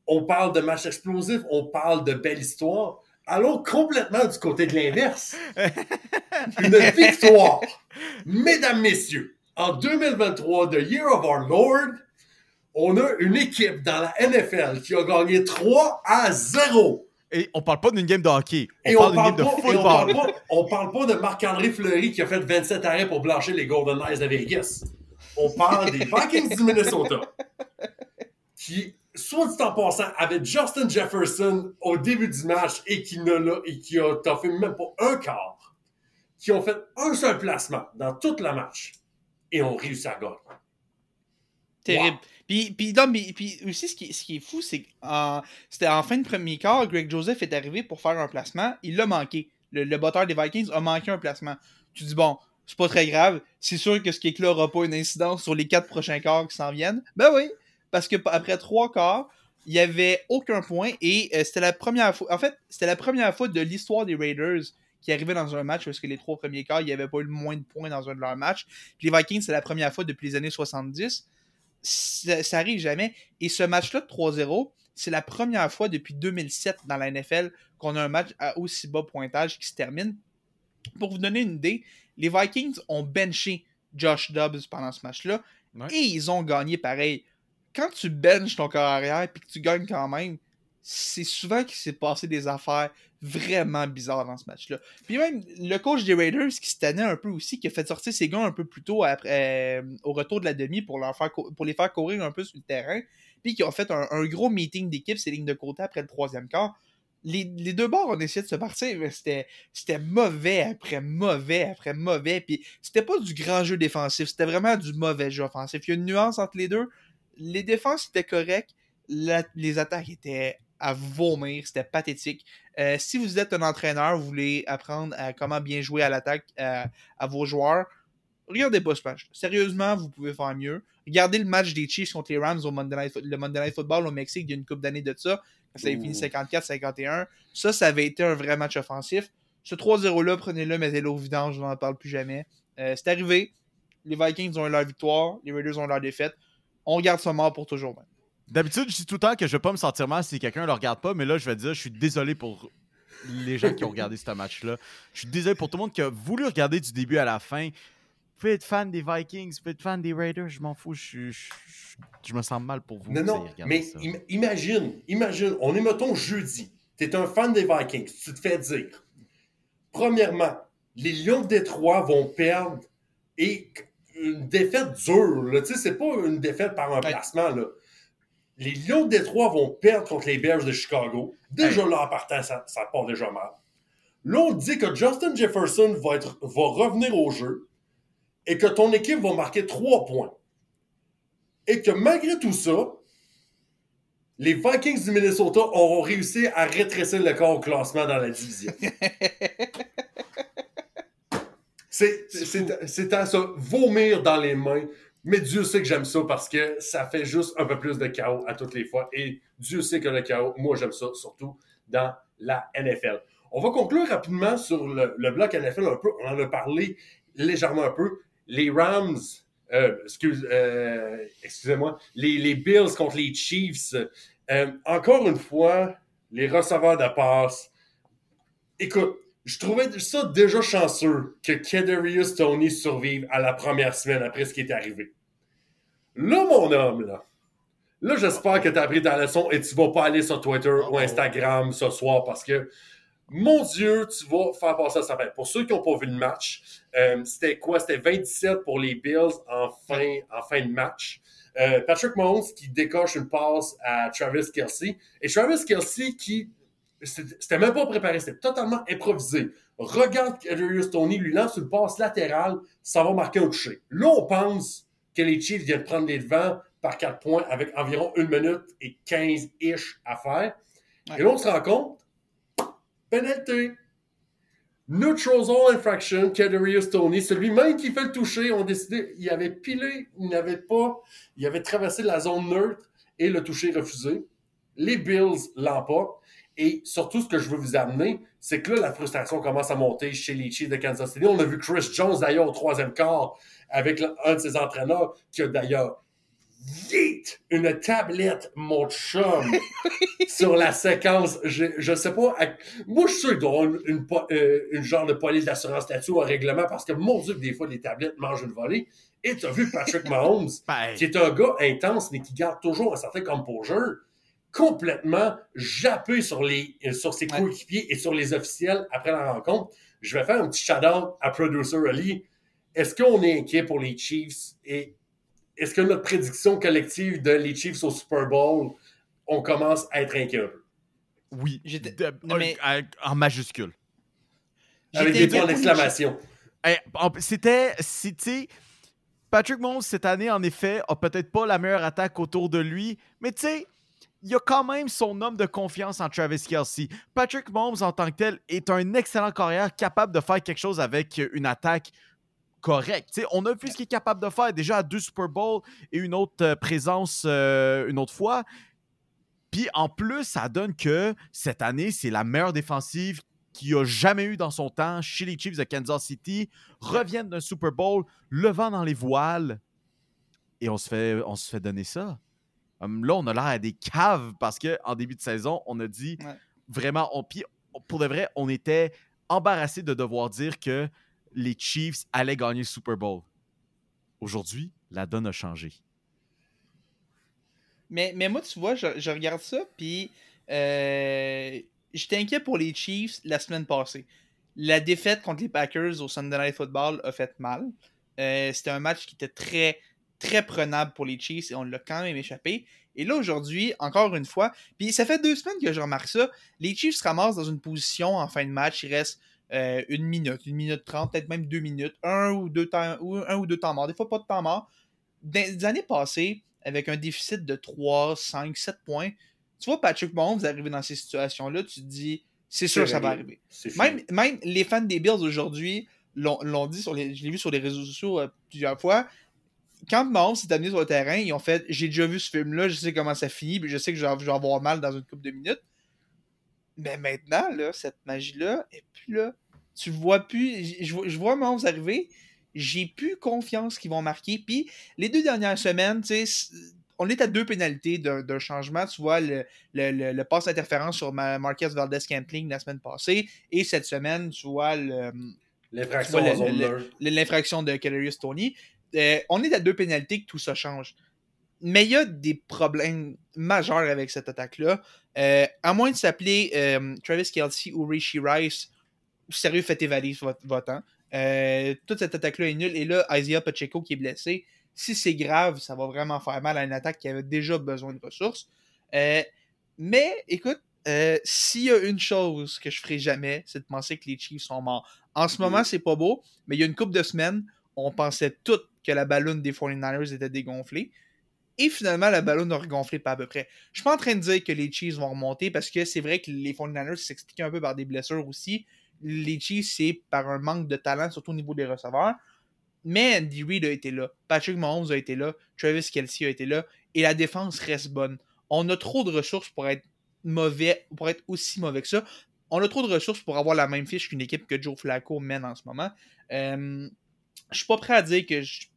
On parle de match explosif, on parle de belle histoire. Allons complètement du côté de l'inverse. Une victoire. Mesdames, messieurs, en 2023, The Year of Our Lord, on a une équipe dans la NFL qui a gagné 3 à 0. Et on parle pas d'une game de hockey. On Et parle on d'une parle, game de pas, et on, parle football. pas, on parle pas de Marc-André Fleury qui a fait 27 arrêts pour blanchir les Golden Knights de Vegas. On parle des Vikings du Minnesota qui, soit dit en passant, avait Justin Jefferson au début du match et qui ne l'a et qui a toffé même pas un quart, qui ont fait un seul placement dans tout le match et ont réussi à gagner. Terrible. Wow. Puis, puis, non, mais- puis aussi, ce qui, ce qui est fou, c'est que en- c'était en fin de premier quart, Greg Joseph est arrivé pour faire un placement. Il l'a manqué. Le, le batteur des Vikings a manqué un placement. Tu dis, bon, c'est pas très grave. C'est sûr que ce kick-là n'aura pas une incidence sur les quatre prochains quarts qui s'en viennent. Ben oui, parce que après trois quarts, il n'y avait aucun point et euh, c'était la première fois. En fait, c'était la première fois de l'histoire des Raiders qui arrivait dans un match parce que les trois premiers quarts, il n'y avait pas eu le moins de points dans un de leurs matchs. Puis les Vikings, c'est la première fois depuis les années 70 ça, ça arrive jamais. Et ce match-là de 3-0, c'est la première fois depuis 2007 dans la NFL qu'on a un match à aussi bas pointage qui se termine. Pour vous donner une idée, les Vikings ont benché Josh Dobbs pendant ce match-là Ouais. et ils ont gagné pareil. Quand tu benches ton corps arrière et que tu gagnes quand même, c'est souvent qu'il s'est passé des affaires vraiment bizarres dans ce match-là. Puis même le coach des Raiders qui se tannait un peu aussi, qui a fait sortir ses gars un peu plus tôt après, euh, au retour de la demi pour, les faire courir un peu sur le terrain, puis qui ont fait un, gros meeting d'équipe, ces lignes de côté après le troisième quart. Les, les deux bords ont essayé de se partir, mais c'était, c'était mauvais après mauvais après mauvais. Puis c'était pas du grand jeu défensif, c'était vraiment du mauvais jeu offensif. Il y a une nuance entre les deux. Les défenses étaient correctes, la- les attaques étaient à vomir. C'était pathétique. Euh, si vous êtes un entraîneur, vous voulez apprendre à comment bien jouer à l'attaque à, à vos joueurs, regardez pas ce match. Sérieusement, vous pouvez faire mieux. Regardez le match des Chiefs contre les Rams au Monday Night, Fo- le Monday Night Football au Mexique il y a une couple d'années de ça. Quand ça avait fini 54-51. Ça, ça avait été un vrai match offensif. Ce 3-0-là, prenez-le, mettez-le au vidange, je n'en parle plus jamais. Euh, c'est arrivé. Les Vikings ont eu leur victoire, les Raiders ont eu leur défaite. On garde ça mort pour toujours. D'habitude, je dis tout le temps que je vais pas me sentir mal si quelqu'un le regarde pas, mais là, je vais dire, je suis désolé pour les gens qui ont regardé ce match-là. Je suis désolé pour tout le monde qui a voulu regarder du début à la fin. Vous pouvez être fan des Vikings, vous pouvez être fan des Raiders, je m'en fous, je, suis- je, je- je me sens mal pour vous. Non, non, mais im- imagine, imagine, on est, mettons, jeudi. Tu es un fan des Vikings. Tu te fais dire, premièrement, les Lions de Détroit vont perdre et une défaite dure. Tu sais, c'est pas une défaite par un placement. Là. Les Lions de Détroit vont perdre contre les Bears de Chicago. Déjà là, en partant, ça, ça part déjà mal. Là, on dit que Justin Jefferson va, être, va revenir au jeu et que ton équipe va marquer trois points. Et que malgré tout ça, les Vikings du Minnesota auront réussi à rétrécir le corps au classement dans la division. C'est à se vomir dans les mains. Mais Dieu sait que j'aime ça parce que ça fait juste un peu plus de chaos à toutes les fois. Et Dieu sait que le chaos, moi j'aime ça, surtout dans la NFL. On va conclure rapidement sur le, le bloc NFL un peu. On en a parlé légèrement un peu. Les Rams, euh, excuse, euh, excusez-moi, les, les Bills contre les Chiefs. Euh, encore une fois, les receveurs de passe. Écoute, je trouvais ça déjà chanceux que Kadarius Tony survive à la première semaine après ce qui est arrivé. Là, mon homme, là, là, j'espère que tu as appris ta leçon et tu vas pas aller sur Twitter ou Instagram ce soir parce que, mon Dieu, tu vas faire passer ça. Pour ceux qui n'ont pas vu le match, euh, c'était quoi? C'était 27 pour les Bills en fin, en fin de match. Euh, Patrick Mahomes qui décoche une passe à Travis Kelsey. Et Travis Kelsey qui c'était même pas préparé, c'était totalement improvisé. Regarde Kadarius Tony, lui lance une passe latérale, ça va marquer un toucher. Là, on pense que les Chiefs viennent prendre les devants par 4 points avec environ 1 minute et 15-ish à faire. Ouais. Et là, on se rend compte, pénalité. Neutral zone infraction, Kadarius Tony, celui même qui fait le toucher, on décidé, il avait pilé, il n'avait pas, il avait traversé la zone neutre et le toucher refusé. Les Bills l'emportent. Et surtout, ce que je veux vous amener, c'est que là, la frustration commence à monter chez les Chiefs de Kansas City. On a vu Chris Jones, d'ailleurs, au troisième quart, avec un de ses entraîneurs, qui a d'ailleurs vite une tablette, mon chum, sur la séquence. Je, je sais pas. à- moi, je suis sûr qu'il doit y avoir une, une euh, une genre de police d'assurance là-dessus un règlement parce que, mon Dieu, des fois, les tablettes mangent une volée. Et tu as vu Patrick Mahomes, Ben, qui est un gars intense, mais qui garde toujours un certain composure, complètement jappé sur, les, sur ses Ouais. coéquipiers et sur les officiels après la rencontre. Je vais faire un petit shout-out à Producer Ali. Est-ce qu'on est inquiet pour les Chiefs et est-ce que notre prédiction collective de les Chiefs au Super Bowl, on commence à être inquiet un peu? oui, J'étais- de- Non, mais- en- en majuscule. Avec des points d'exclamation. Eh, C'était. C'était. Patrick Mahomes, cette année, en effet, a peut-être pas la meilleure attaque autour de lui, mais tu sais, il a quand même son homme de confiance en Travis Kelsey. Patrick Mahomes, en tant que tel, est un excellent carrière capable de faire quelque chose avec une attaque correcte. On a vu ce qu'il est capable de faire déjà à deux Super Bowls et une autre euh, présence euh, une autre fois. Puis en plus, ça donne que cette année, c'est la meilleure défensive qu'il a jamais eu dans son temps chez les Chiefs de Kansas City, reviennent d'un Super Bowl, le vent dans les voiles, et se fait, on se fait donner ça. Hum, là, on a l'air à des caves parce qu'en début de saison, on a dit Ouais. vraiment, on, pour de vrai, on était embarrassé de devoir dire que les Chiefs allaient gagner le Super Bowl. Aujourd'hui, la donne a changé. Mais, mais moi, tu vois, je, je regarde ça, puis euh, j'étais inquiet pour les Chiefs la semaine passée. La défaite contre les Packers au Sunday Night Football a fait mal. Euh, C'était un match qui était très, très prenable pour les Chiefs et on l'a quand même échappé. Et là, aujourd'hui, encore une fois, puis ça fait deux semaines que je remarque ça, les Chiefs se ramassent dans une position en fin de match, il reste euh, une minute, une minute trente, peut-être même deux minutes, un ou deux temps, ou un ou deux temps morts, des fois pas de temps mort. Les années passées, avec un déficit de 3, 5, 7 points, Tu vois Patrick Mahomes arriver dans ces situations-là, tu te dis, c'est sûr que ça va arriver. Même, même les fans des Bills aujourd'hui l'ont l'ont dit, sur les, je l'ai vu sur les réseaux sociaux euh, plusieurs fois. Quand Mahomes s'est amené sur le terrain, ils ont fait J'ai déjà vu ce film-là, je sais comment ça finit, puis je sais que je vais avoir mal dans une couple de minutes. Mais maintenant, là, cette magie-là, et puis là, tu vois plus. Je, vois- je vois Mahomes arriver, j'ai plus confiance qu'ils vont marquer. Puis les deux dernières semaines, tu sais, on est à deux pénalités d'un changement. Tu vois, le, le, le, le passe interférence sur Ma- Marquez Valdez Campling la semaine passée, et cette semaine, tu vois le L'infraction de Kadarius Tony. Euh, on est à deux pénalités que tout ça change. Mais il y a des problèmes majeurs avec cette attaque-là. Euh, à moins de s'appeler euh, Travis Kelsey ou Rishi Rice, sérieux, faites tes valises votre, votre temps. Euh, toute cette attaque-là est nulle. Et là, Isaiah Pacheco qui est blessé. Si c'est grave, ça va vraiment faire mal à une attaque qui avait déjà besoin de ressources. Mais écoute, euh, s'il y a une chose que je ferai jamais, c'est de penser que les Chiefs sont morts. En ce moment, c'est pas beau, mais il y a une couple de semaines, on pensait toutes que la ballonne des 49ers était dégonflée. Et finalement, la ballonne a regonflé pas à peu près. Je suis pas en train de dire que les Chiefs vont remonter parce que c'est vrai que les 49ers s'expliquent un peu par des blessures aussi. Les Chiefs, c'est par un manque de talent, surtout au niveau des receveurs. Mais Andy Reid a été là. Patrick Mahomes a été là. Travis Kelsey a été là. Et la défense reste bonne. On a trop de ressources pour être mauvais, pour être aussi mauvais que ça. On a trop de ressources pour avoir la même fiche qu'une équipe que Joe Flacco mène en ce moment. Euh, je suis pas prêt à dire que je,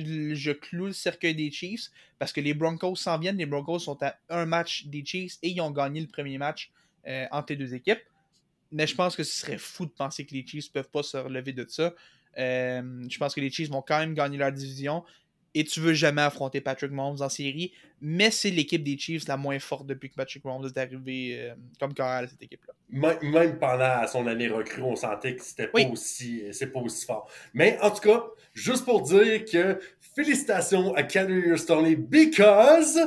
je cloue le cercueil des Chiefs parce que les Broncos s'en viennent. Les Broncos sont à un match des Chiefs et ils ont gagné le premier match euh, entre les deux équipes. Mais je pense que ce serait fou de penser que les Chiefs peuvent pas se relever de ça. Euh, je pense que les Chiefs vont quand même gagner leur division. Et tu veux jamais affronter Patrick Mahomes en série. Mais c'est l'équipe des Chiefs la moins forte depuis que Patrick Mahomes est arrivé euh, comme carrière à cette équipe-là. Même, même pendant son année recrue, on sentait que c'était Oui. pas aussi, c'est pas aussi fort. Mais en tout cas, juste pour dire que félicitations à Kadarius Stoney because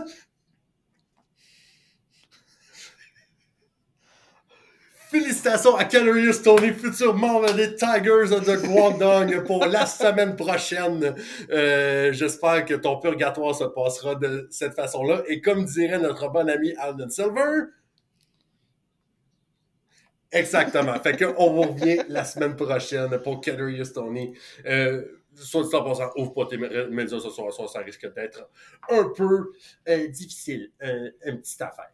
Félicitations à Kadarius Stoney, futur membre des Tigers de Guangdong pour la semaine prochaine. Euh, J'espère que ton purgatoire se passera de cette façon-là. Et comme dirait notre bon ami Alden Silver, Exactement. fait que on vous revient la semaine prochaine pour Kadarius Stoney. Euh, soit dit en passant, ouvre pas tes mé- médias ce soir, ça risque d'être un peu euh, difficile. Euh, une petite affaire.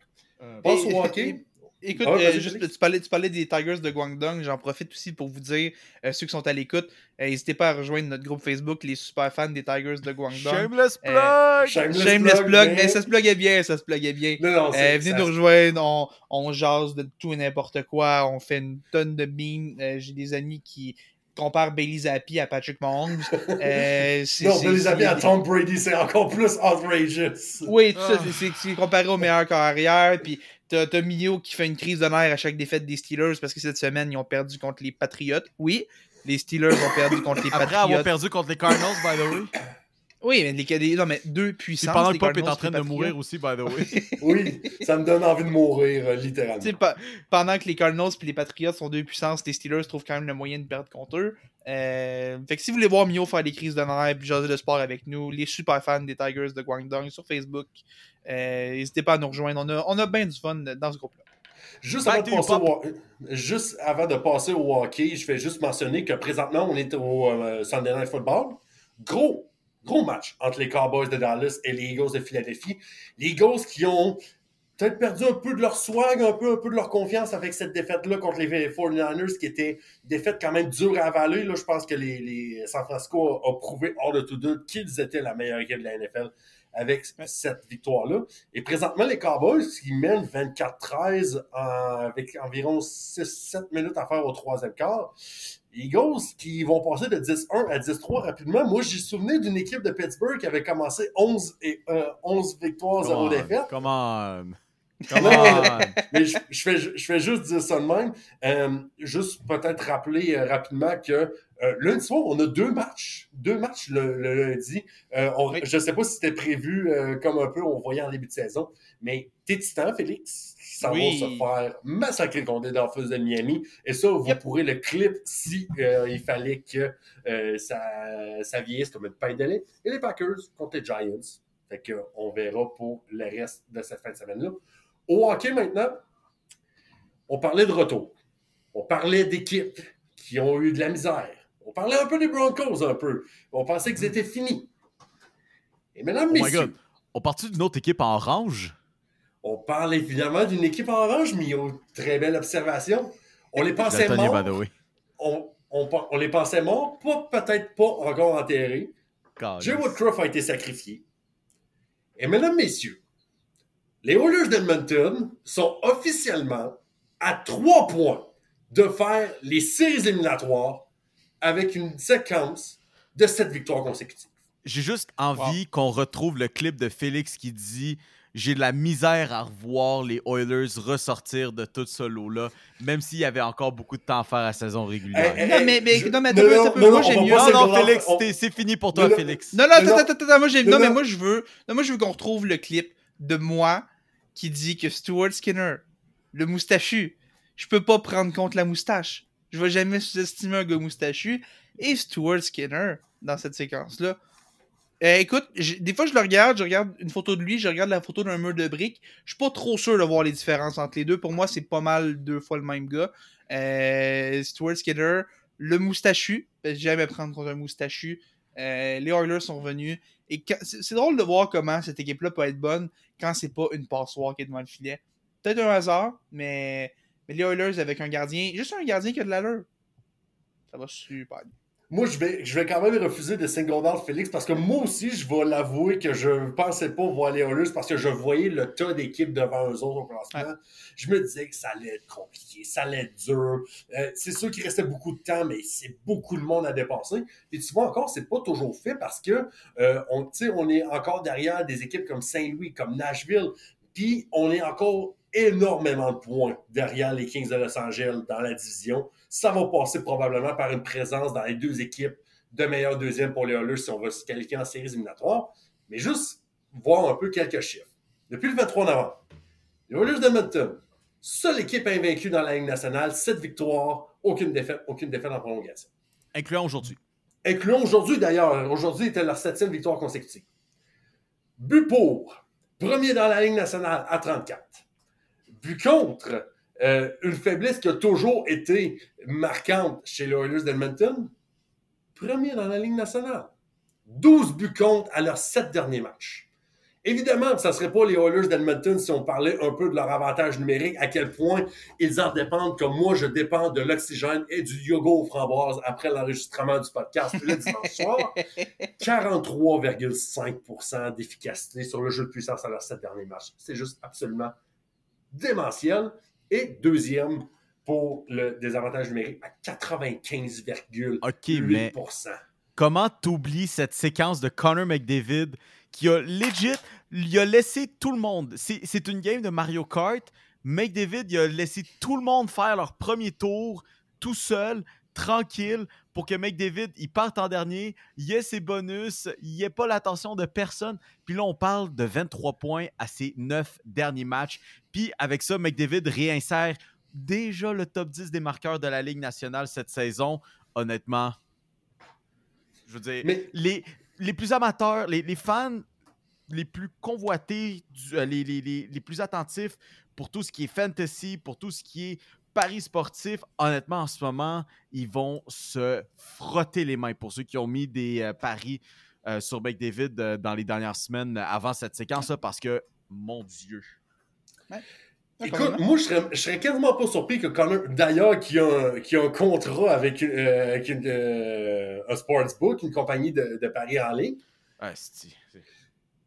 Passe au hockey? Écoute, Ah, euh, juste, tu, parlais, tu parlais des Tigers de Guangdong. J'en profite aussi pour vous dire, euh, ceux qui sont à l'écoute, euh, n'hésitez pas à rejoindre notre groupe Facebook, les super fans des Tigers de Guangdong. Shameless plug! Shameless Shameless plug, plug, mais- mais ça se pluguait bien, ça se pluguait bien. Non, non, Euh, c'est- venez ça- nous rejoindre, on, on jase de tout et n'importe quoi, on fait une tonne de memes. Euh, J'ai des amis qui comparent Bailey Zappi à Patrick Mahomes. Euh, Non, les amis à Tom Brady, c'est encore plus outrageous. Oui, tout ça, Ah. c'est comparé au meilleur carrière. Puis t'as t'as Mio qui fait une crise de nerfs à chaque défaite des Steelers parce que cette semaine, ils ont perdu contre les Patriots. Oui, les Steelers ont perdu contre les Après Patriots. avoir perdu contre les Cardinals, by the way. Oui, mais les, les- non, mais deux Puis puissances. pendant que Pop est en train de mourir aussi, by the way. Oui, ça me donne envie de mourir, euh, littéralement. Pa- pendant que les Cardinals et les Patriots sont deux puissances, les Steelers trouvent quand même le moyen de perdre contre eux. Euh, fait que si vous voulez voir Mio faire des crises de nerfs et jaser de sport avec nous, les super fans des Tigers de Guangdong sur Facebook, euh, n'hésitez pas à nous rejoindre. On a, on a bien du fun dans ce groupe-là. Juste Back avant, de to passer hip-hop. au, ho- juste avant de passer au hockey, je vais juste mentionner que présentement, on est au euh, Sunday Night Football. Gros, gros match entre les Cowboys de Dallas et les Eagles de Philadelphie. Les Eagles qui ont peut-être perdu un peu de leur swag, un peu, un peu de leur confiance avec cette défaite-là contre les 49ers, qui était une défaite quand même dure à avaler. Là, je pense que les, les San Francisco a, a prouvé hors de tout doute qu'ils étaient la meilleure équipe de la NFL avec cette victoire-là. Et présentement, les Cowboys, qui mènent 24-13 en- avec environ 6-7 minutes à faire au troisième quart. Les Eagles qui vont passer de 10-1 à 10-3 rapidement. Moi, j'ai souvenir d'une équipe de Pittsburgh qui avait commencé 11, et, euh, 11 victoires, 0 défaites. Come Mais je, je fais, je fais juste dire ça de même. Euh, juste peut-être rappeler euh, rapidement que euh, lundi soir, on a deux matchs. Deux matchs le, le lundi. Euh, on- Oui. Je ne sais pas si c'était prévu euh, comme un peu on voyait en début de saison, mais tes titans, Félix, Oui. vont se faire massacrer contre les Dolphins de Miami. Et ça, vous Yep. pourrez le clip si euh, il fallait que euh, ça, ça vieillisse comme une paille de lait. Et les Packers contre les Giants. Fait que, on verra pour le reste de cette fin de semaine-là. Au hockey maintenant, on parlait de retour. On parlait d'équipes qui ont eu de la misère. On parlait un peu des Broncos un peu. On pensait qu'ils étaient finis. Et maintenant, Oh my messieurs, god. On part-tu d'une autre équipe en orange? on parle évidemment d'une équipe en orange, mais une très belle observation. On les pensait morts. On, on, les pensait morts, peut-être pas encore enterrés. Jay Woodcroft a été sacrifié. Et mesdames, messieurs, les Oilers d'Edmonton sont officiellement à trois points de faire les séries éliminatoires avec une séquence de sept victoires consécutives. J'ai juste envie qu'on retrouve le clip de Félix qui dit J'ai de la misère à revoir les Oilers ressortir de tout ce lot-là, même s'il y avait encore beaucoup de temps à faire à la saison régulière. Eh, eh, Non, mais- mais- je- non, mais attends un peu. Moi, va mieux- non, non. Félix, On- c'est fini pour toi, Non, non. Félix. Non, non, Mais attends, non. attends, attends, moi, j'ai- Non, non, mais non. moi, je veux, non, moi, je veux qu'on retrouve le clip de moi qui dit que Stuart Skinner, le moustachu, je peux pas prendre contre la moustache. Je vais jamais sous-estimer un gars moustachu. Et Stuart Skinner, dans cette séquence-là, euh, écoute, des fois, je le regarde, je regarde une photo de lui, je regarde la photo d'un mur de briques. Je suis pas trop sûr de voir les différences entre les deux. Pour moi, c'est pas mal deux fois le même gars. Euh, Stuart Skinner, le moustachu, que j'aime prendre contre un moustachu. Euh, les Oilers sont revenus. Et c'est drôle de voir comment cette équipe-là peut être bonne quand c'est pas une passoire qui est devant le filet. Peut-être un hasard, mais, mais les Oilers avec un gardien, juste un gardien qui a de l'allure. Ça va super bien. Moi, je vais, je vais quand même refuser de single out Félix parce que moi aussi, je vais l'avouer que je pensais pas voir les Oilers parce que je voyais le tas d'équipes devant eux autres au classement. Je me disais que ça allait être compliqué, ça allait être dur. Euh, c'est sûr qu'il restait beaucoup de temps, mais c'est beaucoup de monde à dépasser. Et tu vois encore, c'est pas toujours fait parce que euh, on, tu sais, on est encore derrière des équipes comme Saint-Louis, comme Nashville, puis on est encore énormément de points derrière les Kings de Los Angeles dans la division. Ça va passer probablement par une présence dans les deux équipes de meilleur deuxième pour les Oilers si on va se qualifier en séries éliminatoires. Mais juste voir un peu quelques chiffres. Depuis le 23 novembre, les Oilers d'Edmonton, seule équipe invaincue dans la Ligue nationale, 7 victoires, aucune défaite, aucune défaite en prolongation. Incluant aujourd'hui. Incluant aujourd'hui d'ailleurs. Aujourd'hui était leur septième victoire consécutive. But pour, premier dans la Ligue nationale à 34. But contre, euh, une faiblesse qui a toujours été marquante chez les Oilers d'Edmonton. Premier dans la Ligue nationale. 12 buts contre à leurs sept derniers matchs. Évidemment, ça ne serait pas les Oilers d'Edmonton si on parlait un peu de leur avantage numérique, à quel point ils en dépendent, comme moi, je dépends de l'oxygène et du yoga aux framboises après l'enregistrement du podcast le dimanche soir. 43,5% d'efficacité sur le jeu de puissance à leurs sept derniers matchs. C'est juste absolument démentiel. Et deuxième pour le désavantage numérique à 95,8 Ok, mais comment t'oublies cette séquence de Connor McDavid qui a legit, il a laissé tout le monde. C'est c'est une game de Mario Kart. McDavid, il a laissé tout le monde faire leur premier tour tout seul, tranquille, pour que McDavid, il parte en dernier, il ait ses bonus, il ait pas l'attention de personne. Puis là, on parle de 23 points à ses 9 derniers matchs. Puis avec ça, McDavid réinsère déjà le top 10 des marqueurs de la Ligue nationale cette saison. Honnêtement, je veux dire, Mais- les, les plus amateurs, les, les fans les plus convoités, du- euh, les, les- les- les plus attentifs pour tout ce qui est fantasy, pour tout ce qui est paris sportif, honnêtement, en ce moment, ils vont se frotter les mains pour ceux qui ont mis des euh, paris euh, sur McDavid euh, dans les dernières semaines euh, avant cette séquence-là parce que, mon Dieu. Écoute, moi, je serais, je serais quasiment pas surpris que Connor, d'ailleurs, qui a, un- qui a un contrat avec, euh, avec une, euh, un sportsbook, une compagnie de, de paris en ligne, Ah, c'est-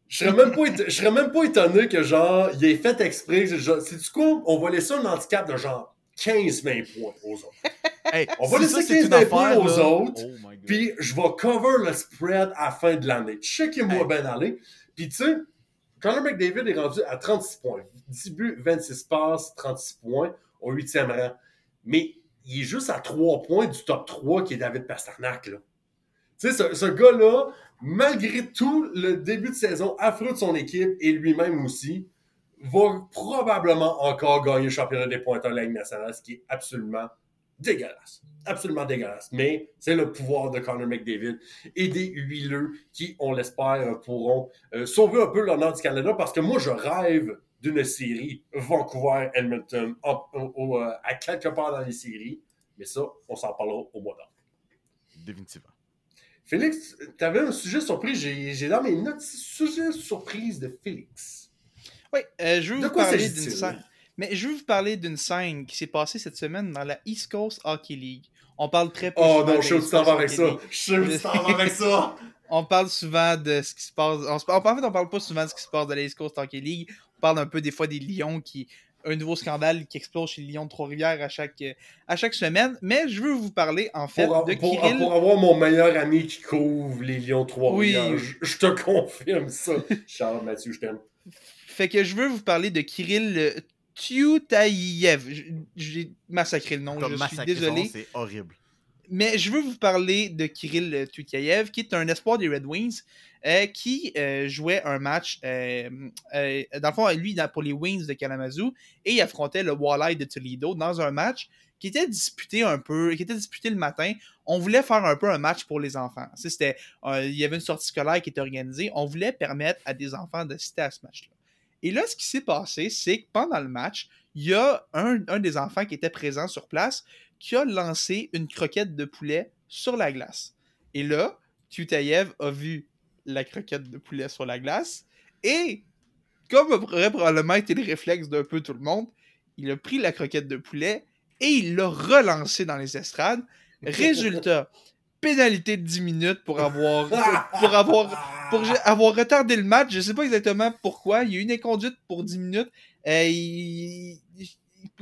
je serais même pas, je serais même pas étonné que, genre, il ait fait exprès. C'est du coup, on va laisser un handicap de genre 15-20 points aux autres. Hey, On va laisser ça, c'est 15 une points affaire, aux là- autres, Oh. Puis je vais cover le spread à la fin de l'année. Checkez-moi Hey. bien aller. Puis tu sais, Connor McDavid est rendu à 36 points. 10 buts, 26 passes, 36 points au 8e rang. Mais il est juste à 3 points du top 3 qui est David Pasternak. Là. Tu sais, ce, ce gars-là, malgré tout le début de saison affreux de son équipe et lui-même aussi, va probablement encore gagner le championnat des pointeurs de la Ligue nationale, ce qui est absolument dégueulasse. Absolument dégueulasse. Mais c'est le pouvoir de Connor McDavid et des huileux qui, on l'espère, pourront euh, sauver un peu l'honneur du Canada parce que moi, je rêve d'une série Vancouver-Edmonton euh, à quelque part dans les séries. Mais ça, on s'en parlera au mois d'octobre. Définitivement. Félix, tu avais un sujet surprise. J'ai j'ai dans mes notes sujet surprise de Félix. Oui, euh, je veux De vous quoi parler d'une scène. Mais je veux vous parler d'une scène qui s'est passée cette semaine dans la East Coast Hockey League. On parle très peu Oh non, de je la tu avec ça. Je tu vas avec ça. On parle souvent de ce qui se passe. on se- En fait, on parle pas souvent de ce qui se passe de la East Coast Hockey League. On parle un peu des fois des Lions qui. Un nouveau scandale qui explose chez les Lions de Trois-Rivières à chaque, à chaque semaine. Mais je veux vous parler, en fait, Pour, de pour- Kirill. pour avoir mon meilleur ami qui couvre les Lions 3 Oui. je, je te confirme ça. Charles Mathieu, je t'aime. Fait que je veux vous parler de Kirill euh, Tiutayev. J- J'ai massacré le nom, Comme je suis désolé. c'est horrible. Mais je veux vous parler de Kirill euh, Tukayev, qui est un espoir des Red Wings, euh, qui euh, jouait un match, euh, dans le fond, lui, dans- pour les Wings de Kalamazoo, et il affrontait le Walleye de Toledo dans un match qui était disputé un peu, qui était disputé le matin. On voulait faire un peu un match pour les enfants. C'était, il y avait une sortie scolaire qui était organisée. On voulait permettre à des enfants d'assister à ce match-là. Et là, ce qui s'est passé, c'est que pendant le match, il y a un, un des enfants qui était présent sur place qui a lancé une croquette de poulet sur la glace. Et là, Tutayev a vu la croquette de poulet sur la glace et, comme aurait probablement été le réflexe d'un peu tout le monde, il a pris la croquette de poulet et il l'a relancé dans les estrades. Résultat, pénalité de 10 minutes pour avoir, pour avoir pour avoir retardé le match. Je sais pas exactement pourquoi. Il y a eu une inconduite pour 10 minutes. Euh,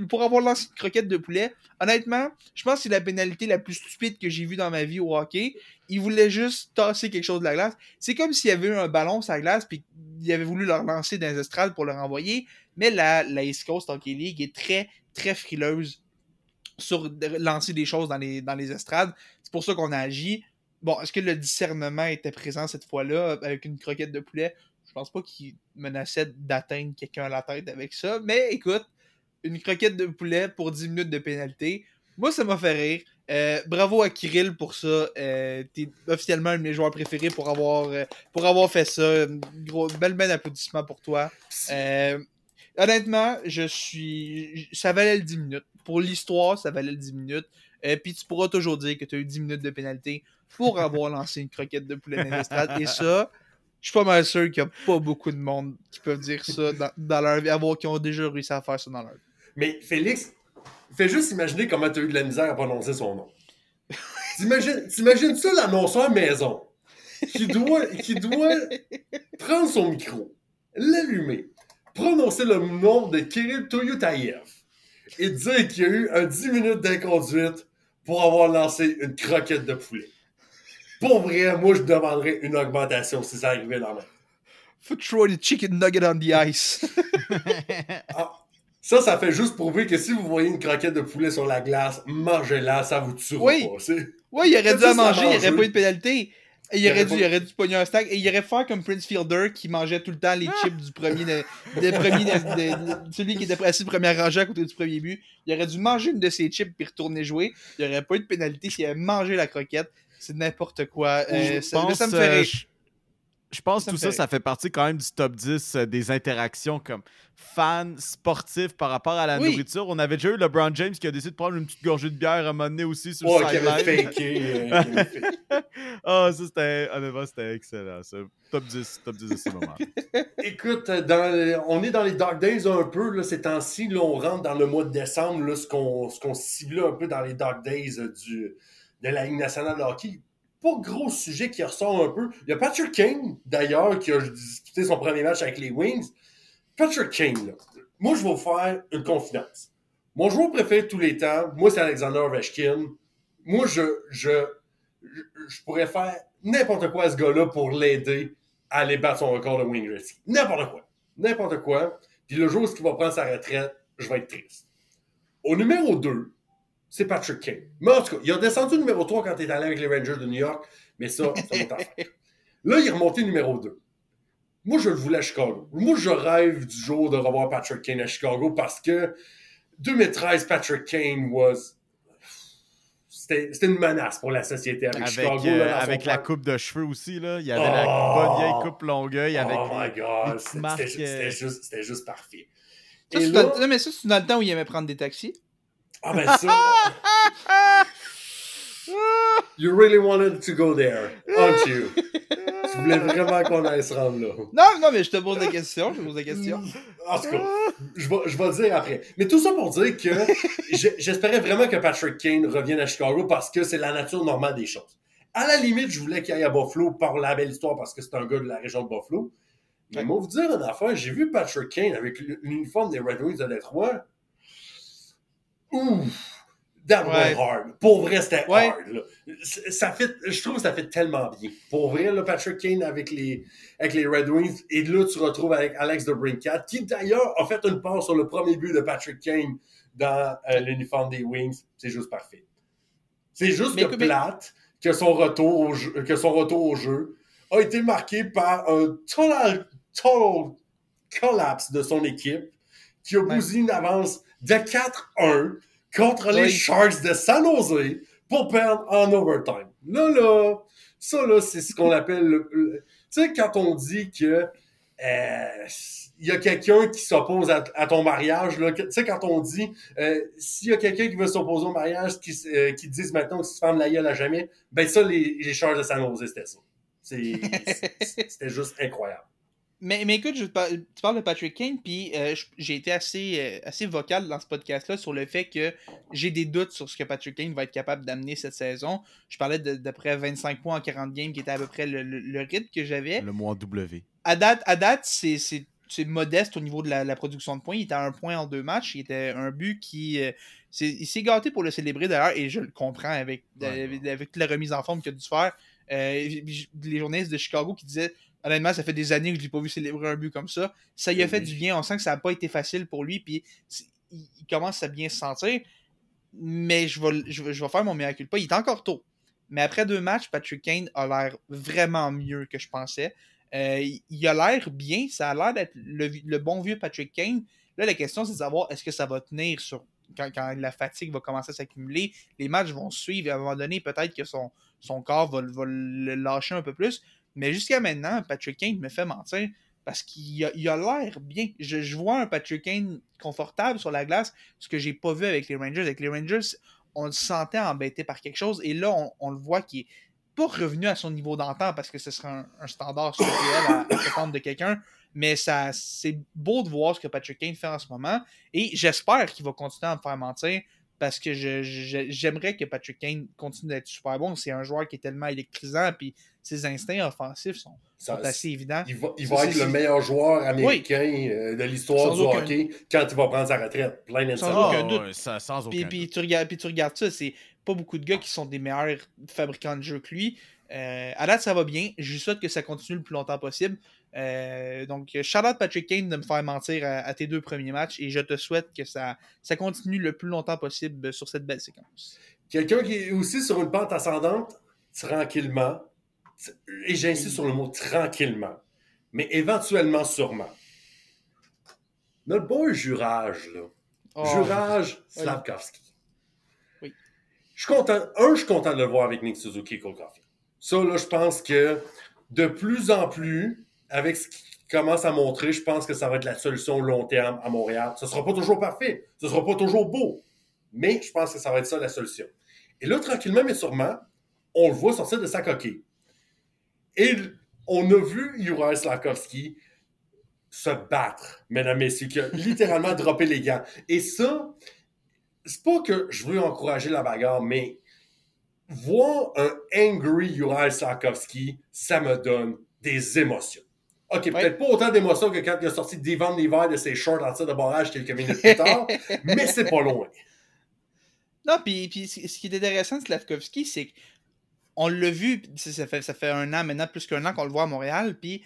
pour avoir lancé une croquette de poulet. Honnêtement, je pense que c'est la pénalité la plus stupide que j'ai vue dans ma vie au hockey. Il voulait juste tasser quelque chose de la glace. C'est comme s'il y avait eu un ballon sur la glace puis il avait voulu le relancer dans les estrades pour le renvoyer. Mais la, la East Coast Hockey League est très, très frileuse sur lancer des choses dans les, dans les estrades. C'est pour ça qu'on a agi. Bon, est-ce que le discernement était présent cette fois-là avec une croquette de poulet? Je pense pas qu'il menaçait d'atteindre quelqu'un à la tête avec ça. Mais écoute, une croquette de poulet pour 10 minutes de pénalité, moi ça m'a fait rire. Euh, bravo à Kirill pour ça. Euh, T'es officiellement un de mes joueurs préférés pour avoir, euh, pour avoir fait ça. Gros, bel bel applaudissement pour toi. Honnêtement, je suis. Ça valait le 10 minutes. Pour l'histoire, ça valait le 10 minutes. Puis tu pourras toujours dire que tu as eu 10 minutes de pénalité pour avoir lancé une croquette de poulet dans l'estrade. Et ça, je suis pas mal sûr qu'il n'y a pas beaucoup de monde qui peuvent dire ça dans, dans leur vie, avoir qui ont déjà réussi à faire ça dans leur vie. Mais Félix, fais juste imaginer comment tu as eu de la misère à prononcer son nom. T'imagines t'imagines ça, l'annonceur maison, qui doit, qui doit prendre son micro, l'allumer, prononcer le nom de Kirill Toyotayev et dire qu'il y a eu un 10 minutes d'inconduite pour avoir lancé une croquette de poulet. Pour vrai, moi, je demanderais une augmentation si ça arrivait dans ma Faut throw the chicken nugget on the ice. Ah, ça, ça fait juste prouver que si vous voyez une croquette de poulet sur la glace, mangez-la, ça vous tuera Oui. pas. Ouais, il aurait dû à manger, il aurait manger. pas eu de pénalité. Il, Il aurait aurait dû, pas- il aurait dû pogner un stack et il aurait fait comme Prince Fielder qui mangeait tout le temps les chips du premier, de, de premier de- de- celui qui était assis premier rangé à côté du premier but. Il aurait dû manger une de ses chips puis retourner jouer. Il aurait pas eu de pénalité s'il avait mangé la croquette. C'est n'importe quoi. Euh, ça, pense, ça me fait euh, rire. je- je pense que tout ça, ça fait partie quand même du top 10 euh, des interactions comme fans sportifs par rapport à la Oui. nourriture. On avait déjà eu LeBron James qui a décidé de prendre une petite gorgée de bière à un moment donné aussi sur Ouais, le sideline. Ah, ça c'était, honnêtement, c'était excellent. Ça. Top 10, top 10 de ces moments. Écoute, dans- on est dans les Dark Days un peu, là, ces temps-ci. Là, on rentre dans le mois de décembre, là, ce qu'on ce qu'on ciblait un peu dans les Dark Days euh, du, de la Ligue nationale de hockey. Pas gros sujet qui ressort un peu. Il y a Patrick Kane, d'ailleurs, qui a disputé son premier match avec les Wings. Patrick Kane, là, moi, je vais vous faire une confidence. Mon joueur préféré de tous les temps, moi, c'est Alexander Ovechkin. Moi, je, je, pourrais faire n'importe quoi à ce gars-là pour l'aider à aller battre son record de Gretzky. N'importe quoi. N'importe quoi. Puis le jour où il va prendre sa retraite, je vais être triste. Au numéro 2, c'est Patrick Kane. Mais en tout cas, il a descendu numéro 3 quand il est allé avec les Rangers de New York, mais ça, ça va affaire. Là, il est remonté numéro 2. Moi, je le voulais à Chicago. Moi, je rêve du jour de revoir Patrick Kane à Chicago parce que 2013, Patrick Kane was. C'était une menace pour la société avec, Avec, Chicago. euh, là, avec la coupe de cheveux aussi, là. Il y avait Oh! la bonne vieille coupe longueuil avec. oh my god, c'était juste, euh, c'était juste, juste parfait. Ça, Et c'est là- dans- non, mais ça, c'est dans le temps où il aimait prendre des taxis. Ah ben ça. you really wanted to go there, aren't you? tu voulais vraiment qu'on aille se rendre là. Non, non, mais je te pose la question. Je te pose la question. En tout cas, je vais, je vais le dire après. Mais tout ça pour dire que j'espérais vraiment que Patrick Kane revienne à Chicago parce que c'est la nature normale des choses. À la limite, je voulais qu'il aille à Buffalo par la belle histoire parce que c'est un gars de la région de Buffalo. Mais moi, vous dire une affaire, j'ai vu Patrick Kane avec l'uniforme des Red Wings de Détroit. Ouf! That Ouais. hard. Pour vrai, c'était Ouais. hard. là. Ça fait, je trouve que ça fait tellement bien. Pour vrai, là, Patrick Kane avec les, avec les Red Wings. Et là, tu retrouves avec Alex de Brincat, qui d'ailleurs a fait une passe sur le premier but de Patrick Kane dans euh, l'uniforme des Wings. C'est juste parfait. C'est juste Mais que que- mais- plate que son retour au jeu, que son retour au jeu a été marqué par un total, total collapse de son équipe qui a bousillé une avance de 4-1 contre les. Sharks de San Jose pour perdre en overtime. Là, là, ça, là, c'est ce qu'on appelle le... le- tu sais, quand on dit que euh, il y a quelqu'un qui s'oppose à, à ton mariage, tu sais, quand on dit euh, s'il y a quelqu'un qui veut s'opposer au mariage, qui, euh, qui disent maintenant que tu te fermes la gueule à jamais, ben ça, les, les Sharks de San Jose, c'était ça. C'était juste incroyable. Mais, mais écoute, je tu parles de Patrick Kane, puis euh, j'ai été assez, euh, assez vocal dans ce podcast-là sur le fait que j'ai des doutes sur ce que Patrick Kane va être capable d'amener cette saison. Je parlais d'à près 25 points en 40 games, qui était à peu près le, le- le rythme que j'avais. Le mois W. À date, à date c'est- modeste au niveau de la, la production de points. Il était à un point en deux matchs. Il était un but qui. euh, il s'est gâté pour le célébrer d'ailleurs, et je le comprends avec, Ouais. avec, la remise en forme qu'il a dû faire. Euh, les journalistes de Chicago qui disaient honnêtement, ça fait des années que je l'ai pas vu célébrer un but comme ça. Ça lui a fait du bien. On sent que ça n'a pas été facile pour lui. Puis il, commence à bien se sentir. Mais je vais, je, je vais faire mon miracle pas. Il est encore tôt. Mais après deux matchs, Patrick Kane a l'air vraiment mieux que je pensais. Euh, il- a l'air bien. Ça a l'air d'être le, bon vieux Patrick Kane. Là, la question, c'est de savoir est-ce que ça va tenir sur quand, quand la fatigue va commencer à s'accumuler. Les matchs vont suivre. Et à un moment donné, peut-être que son, son corps va, va le lâcher un peu plus. Mais jusqu'à maintenant, Patrick Kane me fait mentir parce qu'il a l'air bien. Je, vois un Patrick Kane confortable sur la glace, ce que j'ai pas vu avec les Rangers. Avec les Rangers, on le sentait embêté par quelque chose et là, on, le voit qu'il est pas revenu à son niveau d'antan parce que ce serait un, standard surréel à, à s'attendre de quelqu'un. Mais c'est beau de voir ce que Patrick Kane fait en ce moment et j'espère qu'il va continuer à me faire mentir parce que je- je- j'aimerais que Patrick Kane continue d'être super bon. C'est un joueur qui est tellement électrisant puis ses instincts offensifs sont, Ça- sont assez évidents. Il va, il être le meilleur joueur américain euh, de l'histoire du aucun- hockey quand il va prendre sa retraite. Plein Sans aucun Ah, doute. ouais, ça, sans aucun Puis, puis tu regardes, puis tu regardes ça, c'est pas beaucoup de gars qui sont des meilleurs fabricants de jeux que lui. Euh, à date, ça va bien. Je souhaite que ça continue le plus longtemps possible. Euh, donc, shout out Patrick Kane de me faire mentir à, à tes deux premiers matchs et je te souhaite que ça, ça continue le plus longtemps possible sur cette belle séquence. Quelqu'un qui est aussi sur une pente ascendante, tranquillement, et j'insiste sur le mot tranquillement, mais éventuellement sûrement. Notre beau jurage, là. Oh, jurage. Slavkovski. Je suis content. Un, je suis content de le voir avec Nick Suzuki et Cole. Ça, là, je pense que de plus en plus, avec ce qu'il commence à montrer, je pense que ça va être la solution long terme à Montréal. Ce sera pas toujours parfait. Ce sera pas toujours beau. Mais je pense que ça va être ça la solution. Et là, tranquillement, mais sûrement, on le voit sortir de sa coquille. Et on a vu Juraj Slavkovski se battre, mesdames, messieurs, qui a littéralement droppé les gants. Et ça, c'est pas que je veux encourager la bagarre, mais voir un angry Juraj Slavkovski, ça me donne des émotions. OK, peut-être pas autant d'émotions que quand il a sorti Devon l'hiver de ses shorts en tir de barrage quelques minutes plus tard, mais c'est pas loin. Non, puis, ce qui est intéressant de Slavkovski, c'est qu'on l'a vu, ça fait, ça fait un an maintenant, plus qu'un an qu'on le voit à Montréal, puis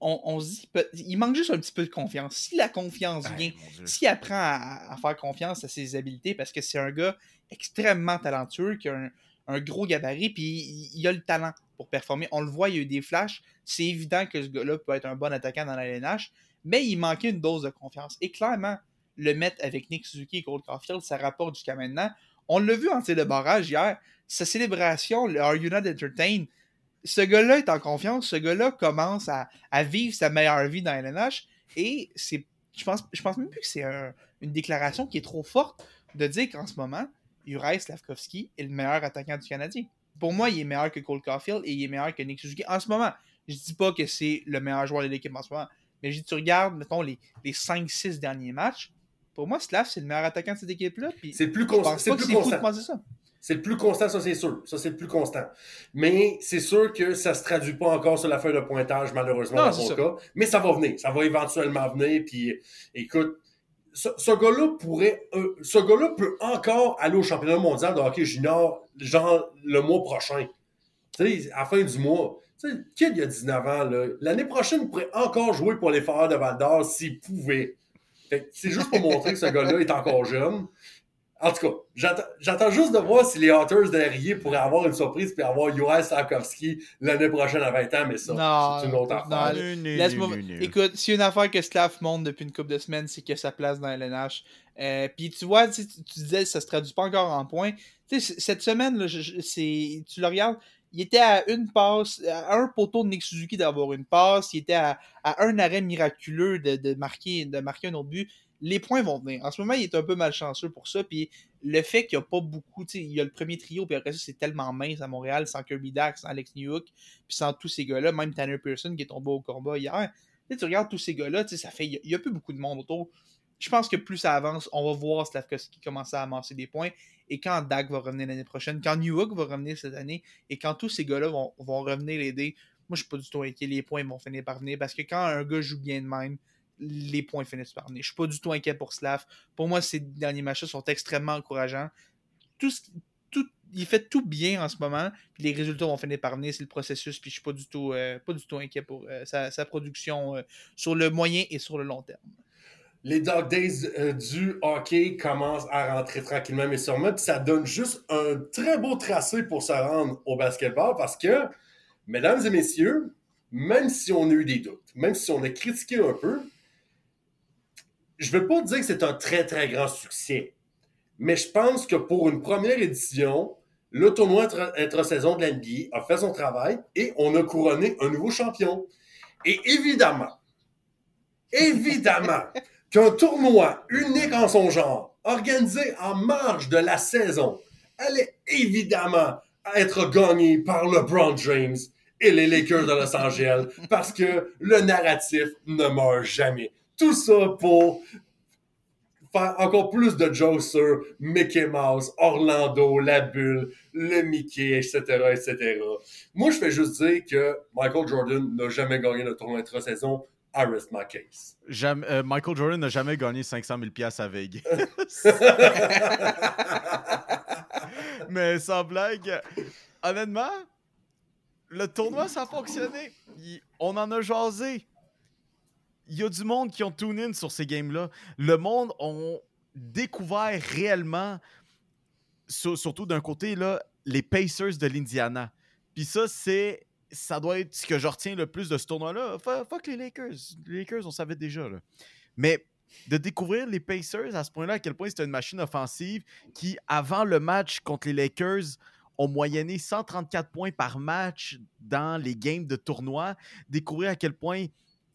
on, on se dit, peut- il manque juste un petit peu de confiance. Si la confiance Hey, vient, s'il apprend à, à faire confiance à ses habiletés, parce que c'est un gars extrêmement talentueux, qui a un, un gros gabarit, puis il, il a le talent pour performer. On le voit, il y a eu des flashs. C'est évident que ce gars-là peut être un bon attaquant dans la LNH, mais il manquait une dose de confiance. Et clairement, le mettre avec Nick Suzuki et Cole Caulfield, ça rapporte jusqu'à maintenant. On l'a vu en tir de barrage hier. sa célébration, le Are You Not Entertained, ce gars-là est en confiance, ce gars-là commence à, à vivre sa meilleure vie dans LNH et c'est je pense, je pense même plus que c'est un- une déclaration qui est trop forte de dire qu'en ce moment, Uri Slavkovski est le meilleur attaquant du Canadien. Pour moi, il est meilleur que Cole Caulfield et il est meilleur que Nick Suzuki en ce moment. Je dis pas que c'est le meilleur joueur de l'équipe en ce moment, mais je dis, tu regardes, mettons, les, les 5-6 derniers matchs, pour moi, Slav, c'est le meilleur attaquant de cette équipe-là. C'est plus je constant. pense C'est plus constant. C'est le plus constant, ça c'est sûr. Ça c'est le plus constant. Mais c'est sûr que ça se traduit pas encore sur la feuille de pointage, malheureusement, Non, dans mon ça. cas. Mais ça va venir. Ça va éventuellement venir. Puis écoute, ce, ce gars-là pourrait. euh, ce gars-là peut encore aller au championnat mondial de hockey junior, genre le mois prochain. Tu sais, à la fin du mois. Tu sais, Kid, il y a 19 ans, là. L'année prochaine, il pourrait encore jouer pour les Foreurs de Val d'Or s'il pouvait. C'est juste pour montrer que ce gars-là est encore jeune. En tout cas, j'attends- juste de voir si les Hunters derrière pourraient avoir une surprise puis avoir Juraj Slavkovski l'année prochaine à 20 ans, mais ça, Non, c'est une autre non, affaire. non. Nu, nu. Écoute, s'il y a une affaire que Slav montre depuis une couple de semaines, c'est a sa place dans LNH. Euh, Puis tu vois, tu, tu- disais ça se traduit pas encore en points. Tu sais, cette semaine, là, je- je- c'est, tu le regardes, il était à une passe, à un poteau de Nick Suzuki d'avoir une passe, il était à, à un arrêt miraculeux de, de marquer, de marquer un autre but. Les points vont venir. En ce moment, il est un peu malchanceux pour ça. Puis le fait qu'il n'y a pas beaucoup, il y a le premier trio, puis après ça, c'est tellement mince à Montréal, sans Kirby Dax, sans Alex Newhook, puis sans tous ces gars-là, même Tanner Pearson qui est tombé au combat hier. Tu sais, tu regardes tous ces gars-là, ça fait. Il n'y a, plus beaucoup de monde autour. Je pense que plus ça avance, on va voir Slavkovski commencer à amasser des points. Et quand Dak va revenir l'année prochaine, quand Newhook va revenir cette année, et quand tous ces gars-là vont, vont revenir l'aider, moi je suis pas du tout inquiet. Les points vont finir par venir. Parce que quand un gars joue bien de même, les points finissent par venir. Je suis pas du tout inquiet pour Slav. Pour moi, ces derniers matchs sont extrêmement encourageants. Tout il fait tout bien en ce moment, les résultats vont finir par venir, c'est le processus, puis je suis pas du tout, euh, pas du tout inquiet pour euh, sa, sa production euh, sur le moyen et sur le long terme. Les Dog Days du hockey commencent à rentrer tranquillement mais sûrement, ça donne juste un très beau tracé pour se rendre au basketball parce que, mesdames et messieurs, même si on a eu des doutes, même si on a critiqué un peu, je ne veux pas dire que c'est un très très grand succès, mais je pense que pour une première édition, le tournoi intra- intra-saison de l'NBA a fait son travail et on a couronné un nouveau champion. Et évidemment, évidemment, qu'un tournoi unique en son genre, organisé en marge de la saison, allait évidemment être gagné par LeBron James et les Lakers de Los Angeles parce que le narratif ne meurt jamais. Tout ça pour faire encore plus de jokes sur Mickey Mouse, Orlando, la bulle, le Mickey, etc., etc. Moi, je fais juste dire que Michael Jordan n'a jamais gagné le tournoi intra-saison. I rest my case. Jamais- euh, Michael Jordan n'a jamais gagné 500 000 pièces à Vegas. Mais sans blague, honnêtement, le tournoi, ça a fonctionné. Il- on en a jasé. Il y a du monde qui ont tune in sur ces games-là. Le monde ont découvert réellement, sur- surtout d'un côté, là, les Pacers de l'Indiana. Puis ça, c'est. Ça doit être ce que je retiens le plus de ce tournoi-là. Fu- Fuck les Lakers. Les Lakers, on savait déjà. Mais de découvrir les Pacers à ce point-là, à quel point c'était une machine offensive qui, avant le match contre les Lakers, ont moyenné 134 points par match dans les games de tournoi. Découvrir à quel point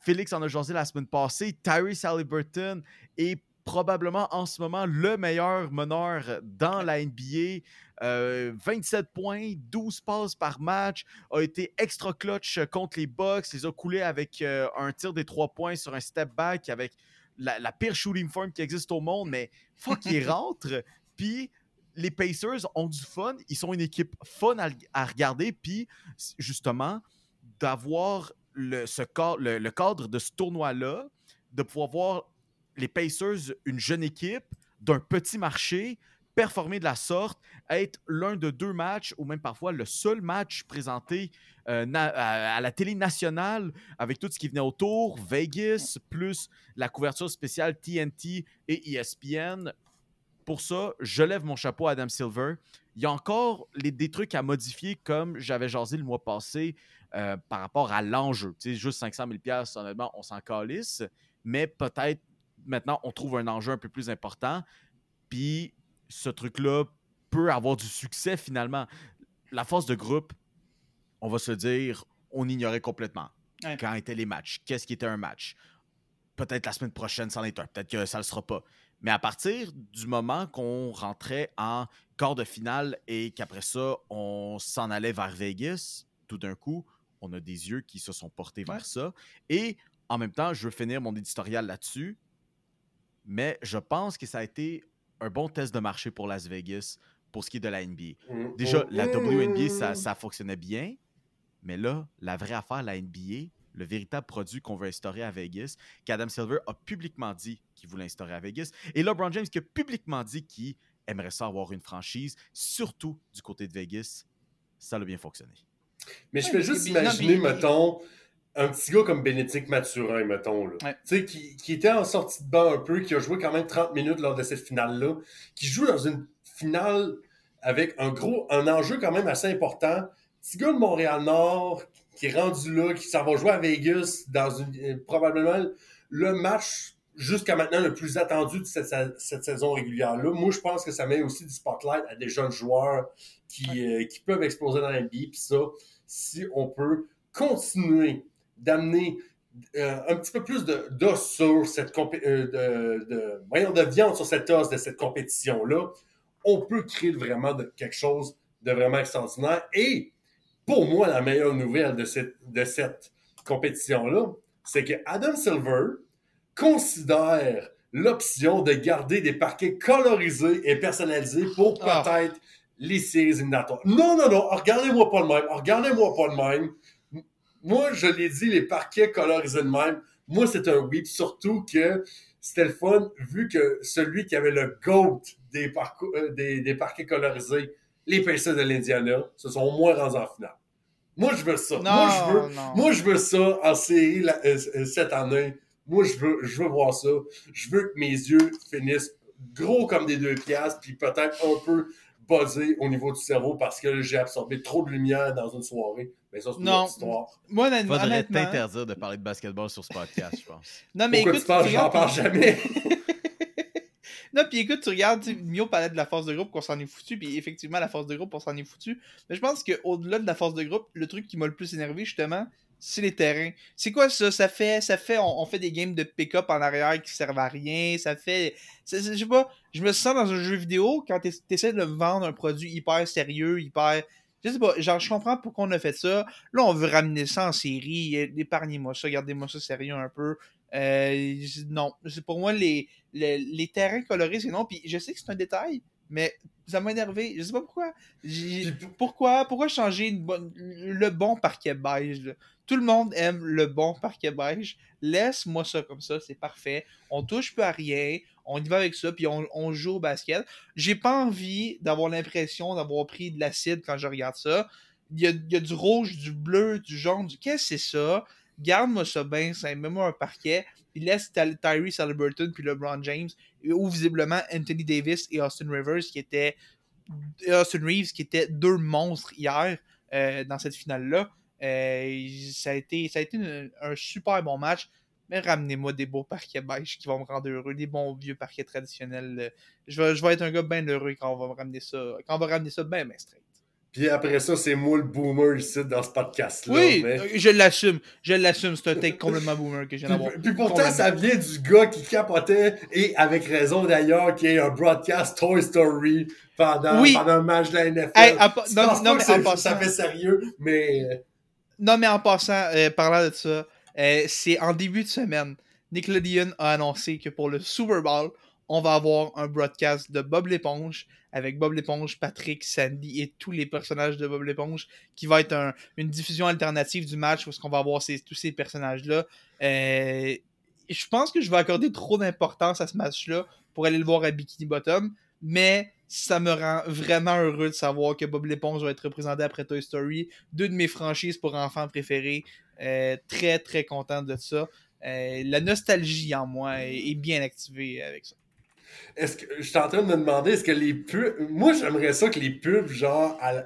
Félix en a jasé la semaine passée, Tyrese Halliburton est probablement en ce moment le meilleur meneur dans la NBA. Euh, 27 points, 12 passes par match, a été extra clutch contre les Bucks, les a coulés avec euh, un tir des trois points sur un step back avec la, la pire shooting form qui existe au monde, mais fuck, il rentre. Puis les Pacers ont du fun, ils sont une équipe fun à, à regarder, puis justement, d'avoir le, ce ca- le, cadre de ce tournoi-là, de pouvoir voir les Pacers, une jeune équipe d'un petit marché, performer de la sorte, être l'un de deux matchs ou même parfois le seul match présenté euh, à, la télé nationale avec tout ce qui venait autour, Vegas, plus la couverture spéciale TNT et ESPN. Pour ça, je lève mon chapeau à Adam Silver. Il y a encore des trucs à modifier comme j'avais jasé le mois passé euh, par rapport à l'enjeu. Tu sais, juste 500 000 honnêtement, on s'en calisse. Mais peut-être maintenant, on trouve un enjeu un peu plus important. Puis ce truc-là peut avoir du succès finalement. La force de groupe, on va se dire, on ignorait complètement Ouais. quand étaient les matchs. Qu'est-ce qui était un match? Peut-être la semaine prochaine, c'en est un. Peut-être que ça ne le sera pas. Mais à partir du moment qu'on rentrait en quart de finale et qu'après ça, on s'en allait vers Vegas, tout d'un coup, on a des yeux qui se sont portés vers ça. Et en même temps, je veux finir mon éditorial là-dessus. Mais je pense que ça a été un bon test de marché pour Las Vegas pour ce qui est de la NBA. Mm. Déjà, la WNBA, Mm. ça, ça fonctionnait bien. Mais là, la vraie affaire, la NBA, le véritable produit qu'on veut instaurer à Vegas, qu'Adam Silver a publiquement dit qu'il voulait instaurer à Vegas, et LeBron James qui a publiquement dit qu'il aimerait ça avoir une franchise, surtout du côté de Vegas, ça a bien fonctionné. Mais je Ouais, mais juste imaginer, non, mettons, un petit gars comme Bénédicte Mathurin, mettons, là. Ouais. Qui, qui était en sortie de banc un peu, qui a joué quand même 30 minutes lors de cette finale-là, qui joue dans une finale avec un gros, un enjeu quand même assez important. Petit gars de Montréal-Nord, qui est rendu là, qui s'en va jouer à Vegas dans une, euh, probablement le match jusqu'à maintenant le plus attendu de cette, cette saison régulière-là. Moi, je pense que ça met aussi du spotlight à des jeunes joueurs qui, euh, qui peuvent exploser dans la. Puis ça, si on peut continuer d'amener euh, un petit peu plus de- d'os sur cette euh, de, de, voyons, de viande sur cette os de cette compétition-là, on peut créer vraiment de, quelque chose de vraiment extraordinaire. Et pour moi, la meilleure nouvelle de cette, de cette compétition-là, c'est que Adam Silver considère l'option de garder des parquets colorisés et personnalisés pour Ah. Les séries éliminatoires. Non, non, non, regardez-moi pas le même. Regardez-moi pas le même. Moi, je l'ai dit, les parquets colorisés de même. Moi, c'est un oui. Surtout que c'était le fun, vu que celui qui avait le GOAT des, euh, des, des parquets colorisés, les Pacers de l'Indiana, se sont au moins rendus en finale. Moi, je veux ça. Non, moi, je veux, non. moi, je veux ça en série la- euh, euh, cette année. Moi, je veux, je veux voir ça. Je veux que mes yeux finissent gros comme des deux piastres, puis peut-être un peu buzzés au niveau du cerveau parce que j'ai absorbé trop de lumière dans une soirée. Mais ça, c'est une Non. autre histoire. Moi, honnêtement, Faudrait t'interdire de parler de basketball sur ce podcast, je pense. Non, mais Pourquoi écoute, tu penses que j'en regardes- parle jamais? Non, puis écoute, tu regardes, Mio parlait de la force de groupe, qu'on s'en est foutu, puis effectivement, la force de groupe, on s'en est foutu. Mais je pense qu'au-delà de la force de groupe, le truc qui m'a le plus énervé, justement, c'est les terrains. C'est quoi ça? Ça fait, ça fait, on, fait des games de pick-up en arrière qui servent à rien. Ça fait, je sais pas, je me sens dans un jeu vidéo quand t'es- t'essaies de vendre un produit hyper sérieux, hyper. Je sais pas, genre, je comprends pourquoi on a fait ça. Là, on veut ramener ça en série. Épargnez-moi ça, gardez-moi ça sérieux un peu. Euh, non, pour moi, les, les, les terrains colorés, c'est non. Puis je sais que c'est un détail, mais ça m'a énervé. Je sais pas pourquoi. Pourquoi, pourquoi changer une bonne- le bon parquet beige? là? Tout le monde aime le bon parquet beige. Laisse-moi ça comme ça, c'est parfait. On touche plus à rien. On y va avec ça, puis on, on joue au basket. J'ai pas envie d'avoir l'impression d'avoir pris de l'acide quand je regarde ça. Il y a, il y a du rouge, du bleu, du jaune. Du... Qu'est-ce que c'est ça? Garde-moi ça bien, ça mets-moi un parquet. Puis laisse Ty- Tyrese Halliburton puis LeBron James, ou visiblement Anthony Davis et Austin Rivers, qui étaient Austin Reeves, qui étaient deux monstres hier euh, dans cette finale-là. Euh, ça a été, un super bon match. Mais ramenez-moi des beaux parquets beige qui vont me rendre heureux, des bons vieux parquets traditionnels. euh. Je vais, être un gars bien heureux quand on va me ramener ça, quand on va ramener ça bien, bien. Puis après ça, c'est moi le boomer ici dans ce podcast-là. Oui, mais- euh, je l'assume. Je l'assume. C'est un take complètement boomer que viens d'avoir. Puis, puis pourtant, ça vient du gars qui capotait, et avec raison d'ailleurs, qui est un broadcast Toy Story pendant, Oui. pendant un match de la NFL. Hey, non, non, mais en passant- ça fait sérieux, mais euh, Non, mais en passant, euh, parlant de ça, euh, c'est en début de semaine, Nickelodeon a annoncé que pour le Super Bowl, on va avoir un broadcast de Bob l'éponge avec Bob l'éponge, Patrick, Sandy et tous les personnages de Bob l'éponge qui va être un- une diffusion alternative du match où est-ce qu'on va avoir ces- tous ces personnages-là. Euh, je pense que je vais accorder trop d'importance à ce match-là pour aller le voir à Bikini Bottom, mais ça me rend vraiment heureux de savoir que Bob l'éponge va être représenté après Toy Story, deux de mes franchises pour enfants préférés. Euh, très très content de ça. Euh, la nostalgie en moi est bien activée avec ça. Est-ce que je suis en train de me demander, est-ce que les pubs. Moi, j'aimerais ça que les pubs, genre, à-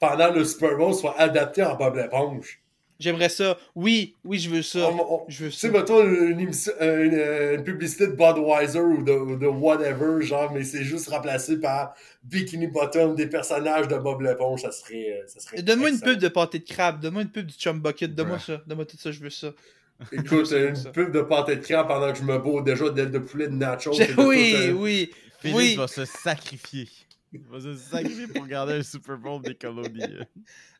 pendant le Super Bowl, soient adaptés en Bob l'éponge. J'aimerais ça. Oui, oui, je veux ça. On- on- Je veux Tu sais, mettons une, euh, une, euh, une publicité de Budweiser ou de, ou de whatever, genre, mais c'est juste remplacé par Bikini Bottom, des personnages de Bob l'éponge, ça serait. euh, Ça serait Donne-moi une pub de pâté de crabe. Donne-moi une pub du chum bucket. Donne-moi ça. Donne-moi tout ça. Je veux ça. Écoute, ça, une ça. pub de pâté de crabe pendant que je me bourre déjà d'aile de poulet de de oui, euh, oui. Félix Oui. va se sacrifier. Il va se sacrifier pour regarder un Super Bowl des colonies.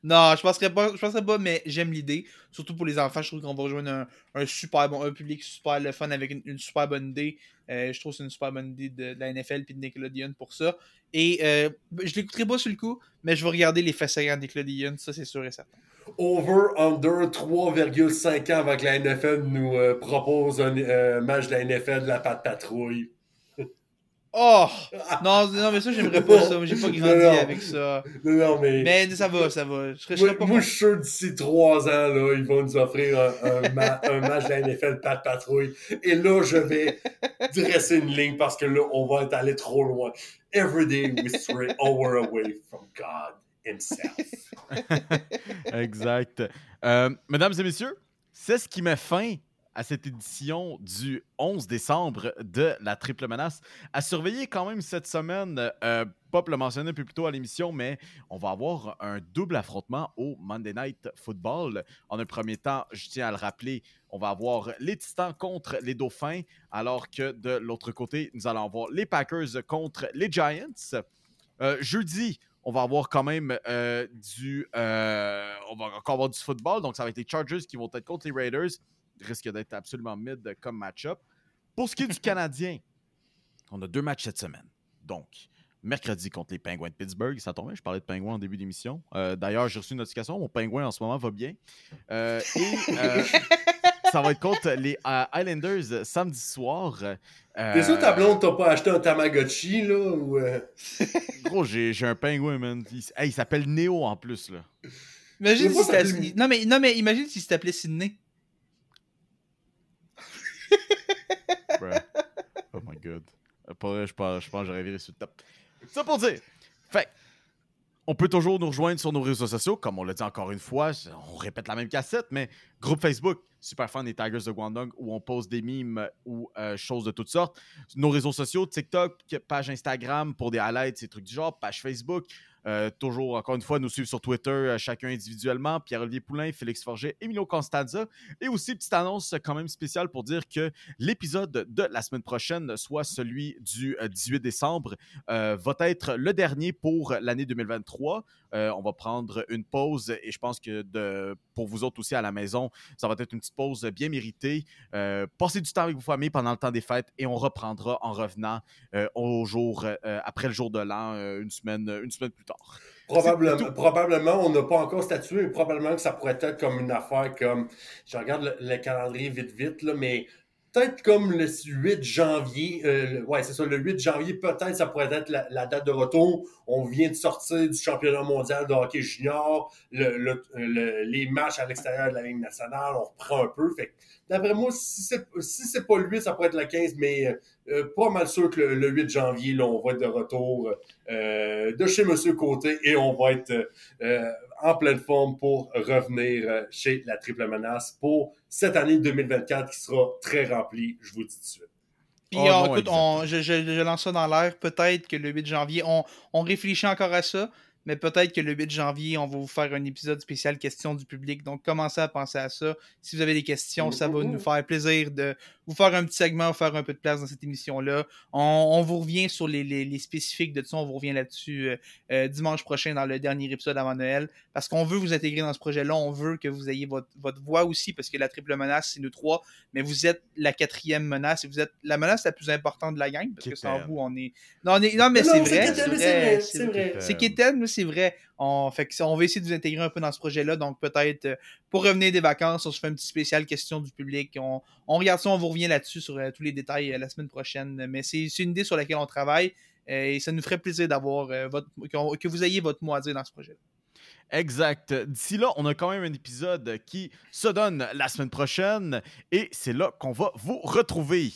Non, je penserais pas, je penserais pas, mais j'aime l'idée. Surtout pour les enfants, je trouve qu'on va rejoindre un, un super bon, un public super le fun avec une, une super bonne idée. Euh, je trouve que c'est une super bonne idée de, de la NFL et de Nickelodeon pour ça. Et euh, je l'écouterai pas sur le coup, mais je vais regarder les faits de Nickelodeon, ça c'est sûr et certain. Over, under 3,5 ans avant que la NFL nous euh, propose un euh, match de la NFL de la patte patrouille. Oh! Non, non, mais ça, j'aimerais pas ça. J'ai pas grandi Non, non. avec ça. Non, non, mais. Mais ça va, ça va. Je serais, je Moi, serais pas moi, je suis sûr d'ici trois ans, là, ils vont nous offrir un, un ma- un match de la NFL Pat Patrouille. Et là, je vais dresser une ligne parce que là, on va être allé trop loin. Every day we stray over away from God himself. exact. Euh, mesdames et messieurs, c'est ce qui met fin à cette édition du 11 décembre de la Triple Menace. À surveiller quand même cette semaine, euh, Pop l'a mentionné un peu plus tôt à l'émission, mais on va avoir un double affrontement au Monday Night Football. En un premier temps, je tiens à le rappeler, on va avoir les Titans contre les Dauphins, alors que de l'autre côté, nous allons avoir les Packers contre les Giants. Euh, jeudi, on va avoir quand même euh, du. on du football. Donc, ça va être les Chargers qui vont être contre les Raiders. Risque d'être absolument mid comme match-up. Pour ce qui est du Canadien, on a deux matchs cette semaine. Donc, mercredi contre les Penguins de Pittsburgh. Ça tombe bien, je parlais de Penguins en début d'émission. Euh, D'ailleurs, j'ai reçu une notification. Mon Penguin en ce moment va bien. Euh, et euh, ça va être contre les euh, Islanders samedi soir. Euh, T'es sûr, ta blonde, t'as pas acheté un Tamagotchi, là? Ou, euh, Gros, j'ai j'ai un pingouin, man. Il, s- hey, il s'appelle Neo en plus, là. Imagine si non, mais, non, mais imagine si s'appelait Sydney. Bruh. Oh my god. Euh, Pas vrai, je pense, je pense que j'aurais viré sur le top. Ça pour dire. Fait on peut toujours nous rejoindre sur nos réseaux sociaux, comme on l'a dit encore une fois, on répète la même cassette, mais groupe Facebook, super fan des Tigers de Guangdong, où on pose des mimes ou euh, choses de toutes sortes. Nos réseaux sociaux, TikTok, page Instagram pour des highlights, ces trucs du genre, page Facebook. Euh, toujours, encore une fois, nous suivre sur Twitter, euh, chacun individuellement. Pierre-Olivier Poulain, Félix Forget, Emilio Constanza. Et aussi, petite annonce quand même spéciale pour dire que l'épisode de la semaine prochaine, soit celui du euh, 18 décembre, euh, va être le dernier pour l'année 2023. Euh, on va prendre une pause et je pense que de, pour vous autres aussi à la maison, ça va être une petite pause bien méritée. Euh, passez du temps avec vos familles pendant le temps des fêtes et on reprendra en revenant euh, au jour, euh, après le jour de l'an, une, semaine, une semaine plus tard. Probablement, probablement, on n'a pas encore statué, mais probablement que ça pourrait être comme une affaire comme. Je regarde le, le calendrier vite, vite, là, mais peut-être comme le 8 janvier. euh, ouais, c'est ça, le 8 janvier, peut-être ça pourrait être la, date de retour. On vient de sortir du championnat mondial de hockey junior, le- le- le- les matchs à l'extérieur de la Ligue nationale, on reprend un peu. Fait d'après moi, si c'est si pas le 8, ça pourrait être le 15, mais euh, pas mal sûr que le, le 8 janvier, là, on va être de retour euh, de chez Monsieur Côté et on va être euh, en pleine forme pour revenir euh, chez la Triple Menace pour cette année 2024 qui sera très remplie, je vous dis tout de suite. Puis Oh on- non, écoute, exact. on- je, je- je lance ça dans l'air. Peut-être que le 8 janvier, on, on réfléchit encore à ça, mais peut-être que le 8 janvier, on va vous faire un épisode spécial questions du public. Donc commencez à penser à ça. Si vous avez des questions, ça va nous faire plaisir de vous faire un petit segment, vous faire un peu de place dans cette émission-là. On, on vous revient sur les, les- les spécifiques de ça, on vous revient là-dessus euh, euh, dimanche prochain dans le dernier épisode avant Noël. Parce qu'on veut vous intégrer dans ce projet-là, on veut que vous ayez votre, votre voix aussi, parce que la triple menace, c'est nous trois, mais vous êtes la quatrième menace et vous êtes la menace la plus importante de la gang, parce que sans vous, on est. Non, on est- non mais c'est vrai. c'est C'est vrai, vrai. c'est c'est vrai. On, fait que, va essayer de vous intégrer un peu dans ce projet-là. Donc, peut-être, euh, pour revenir des vacances, on se fait un petit spécial question du public. On, regarde ça, on vous revient là-dessus sur euh, tous les détails euh, la semaine prochaine. Mais c'est une idée sur laquelle on travaille. et ça nous ferait plaisir d'avoir votre que vous ayez votre mot à dire dans ce projet. Exact. D'ici là, on a quand même un épisode qui se donne la semaine prochaine et c'est là qu'on va vous retrouver.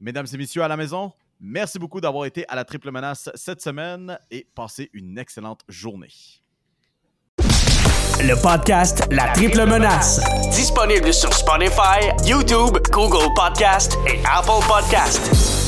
Mesdames et messieurs à la maison, Merci beaucoup d'avoir été à la triple menace cette semaine et passez une excellente journée. Le podcast La Triple Menace. Disponible sur Spotify, YouTube, Google Podcast et Apple Podcast.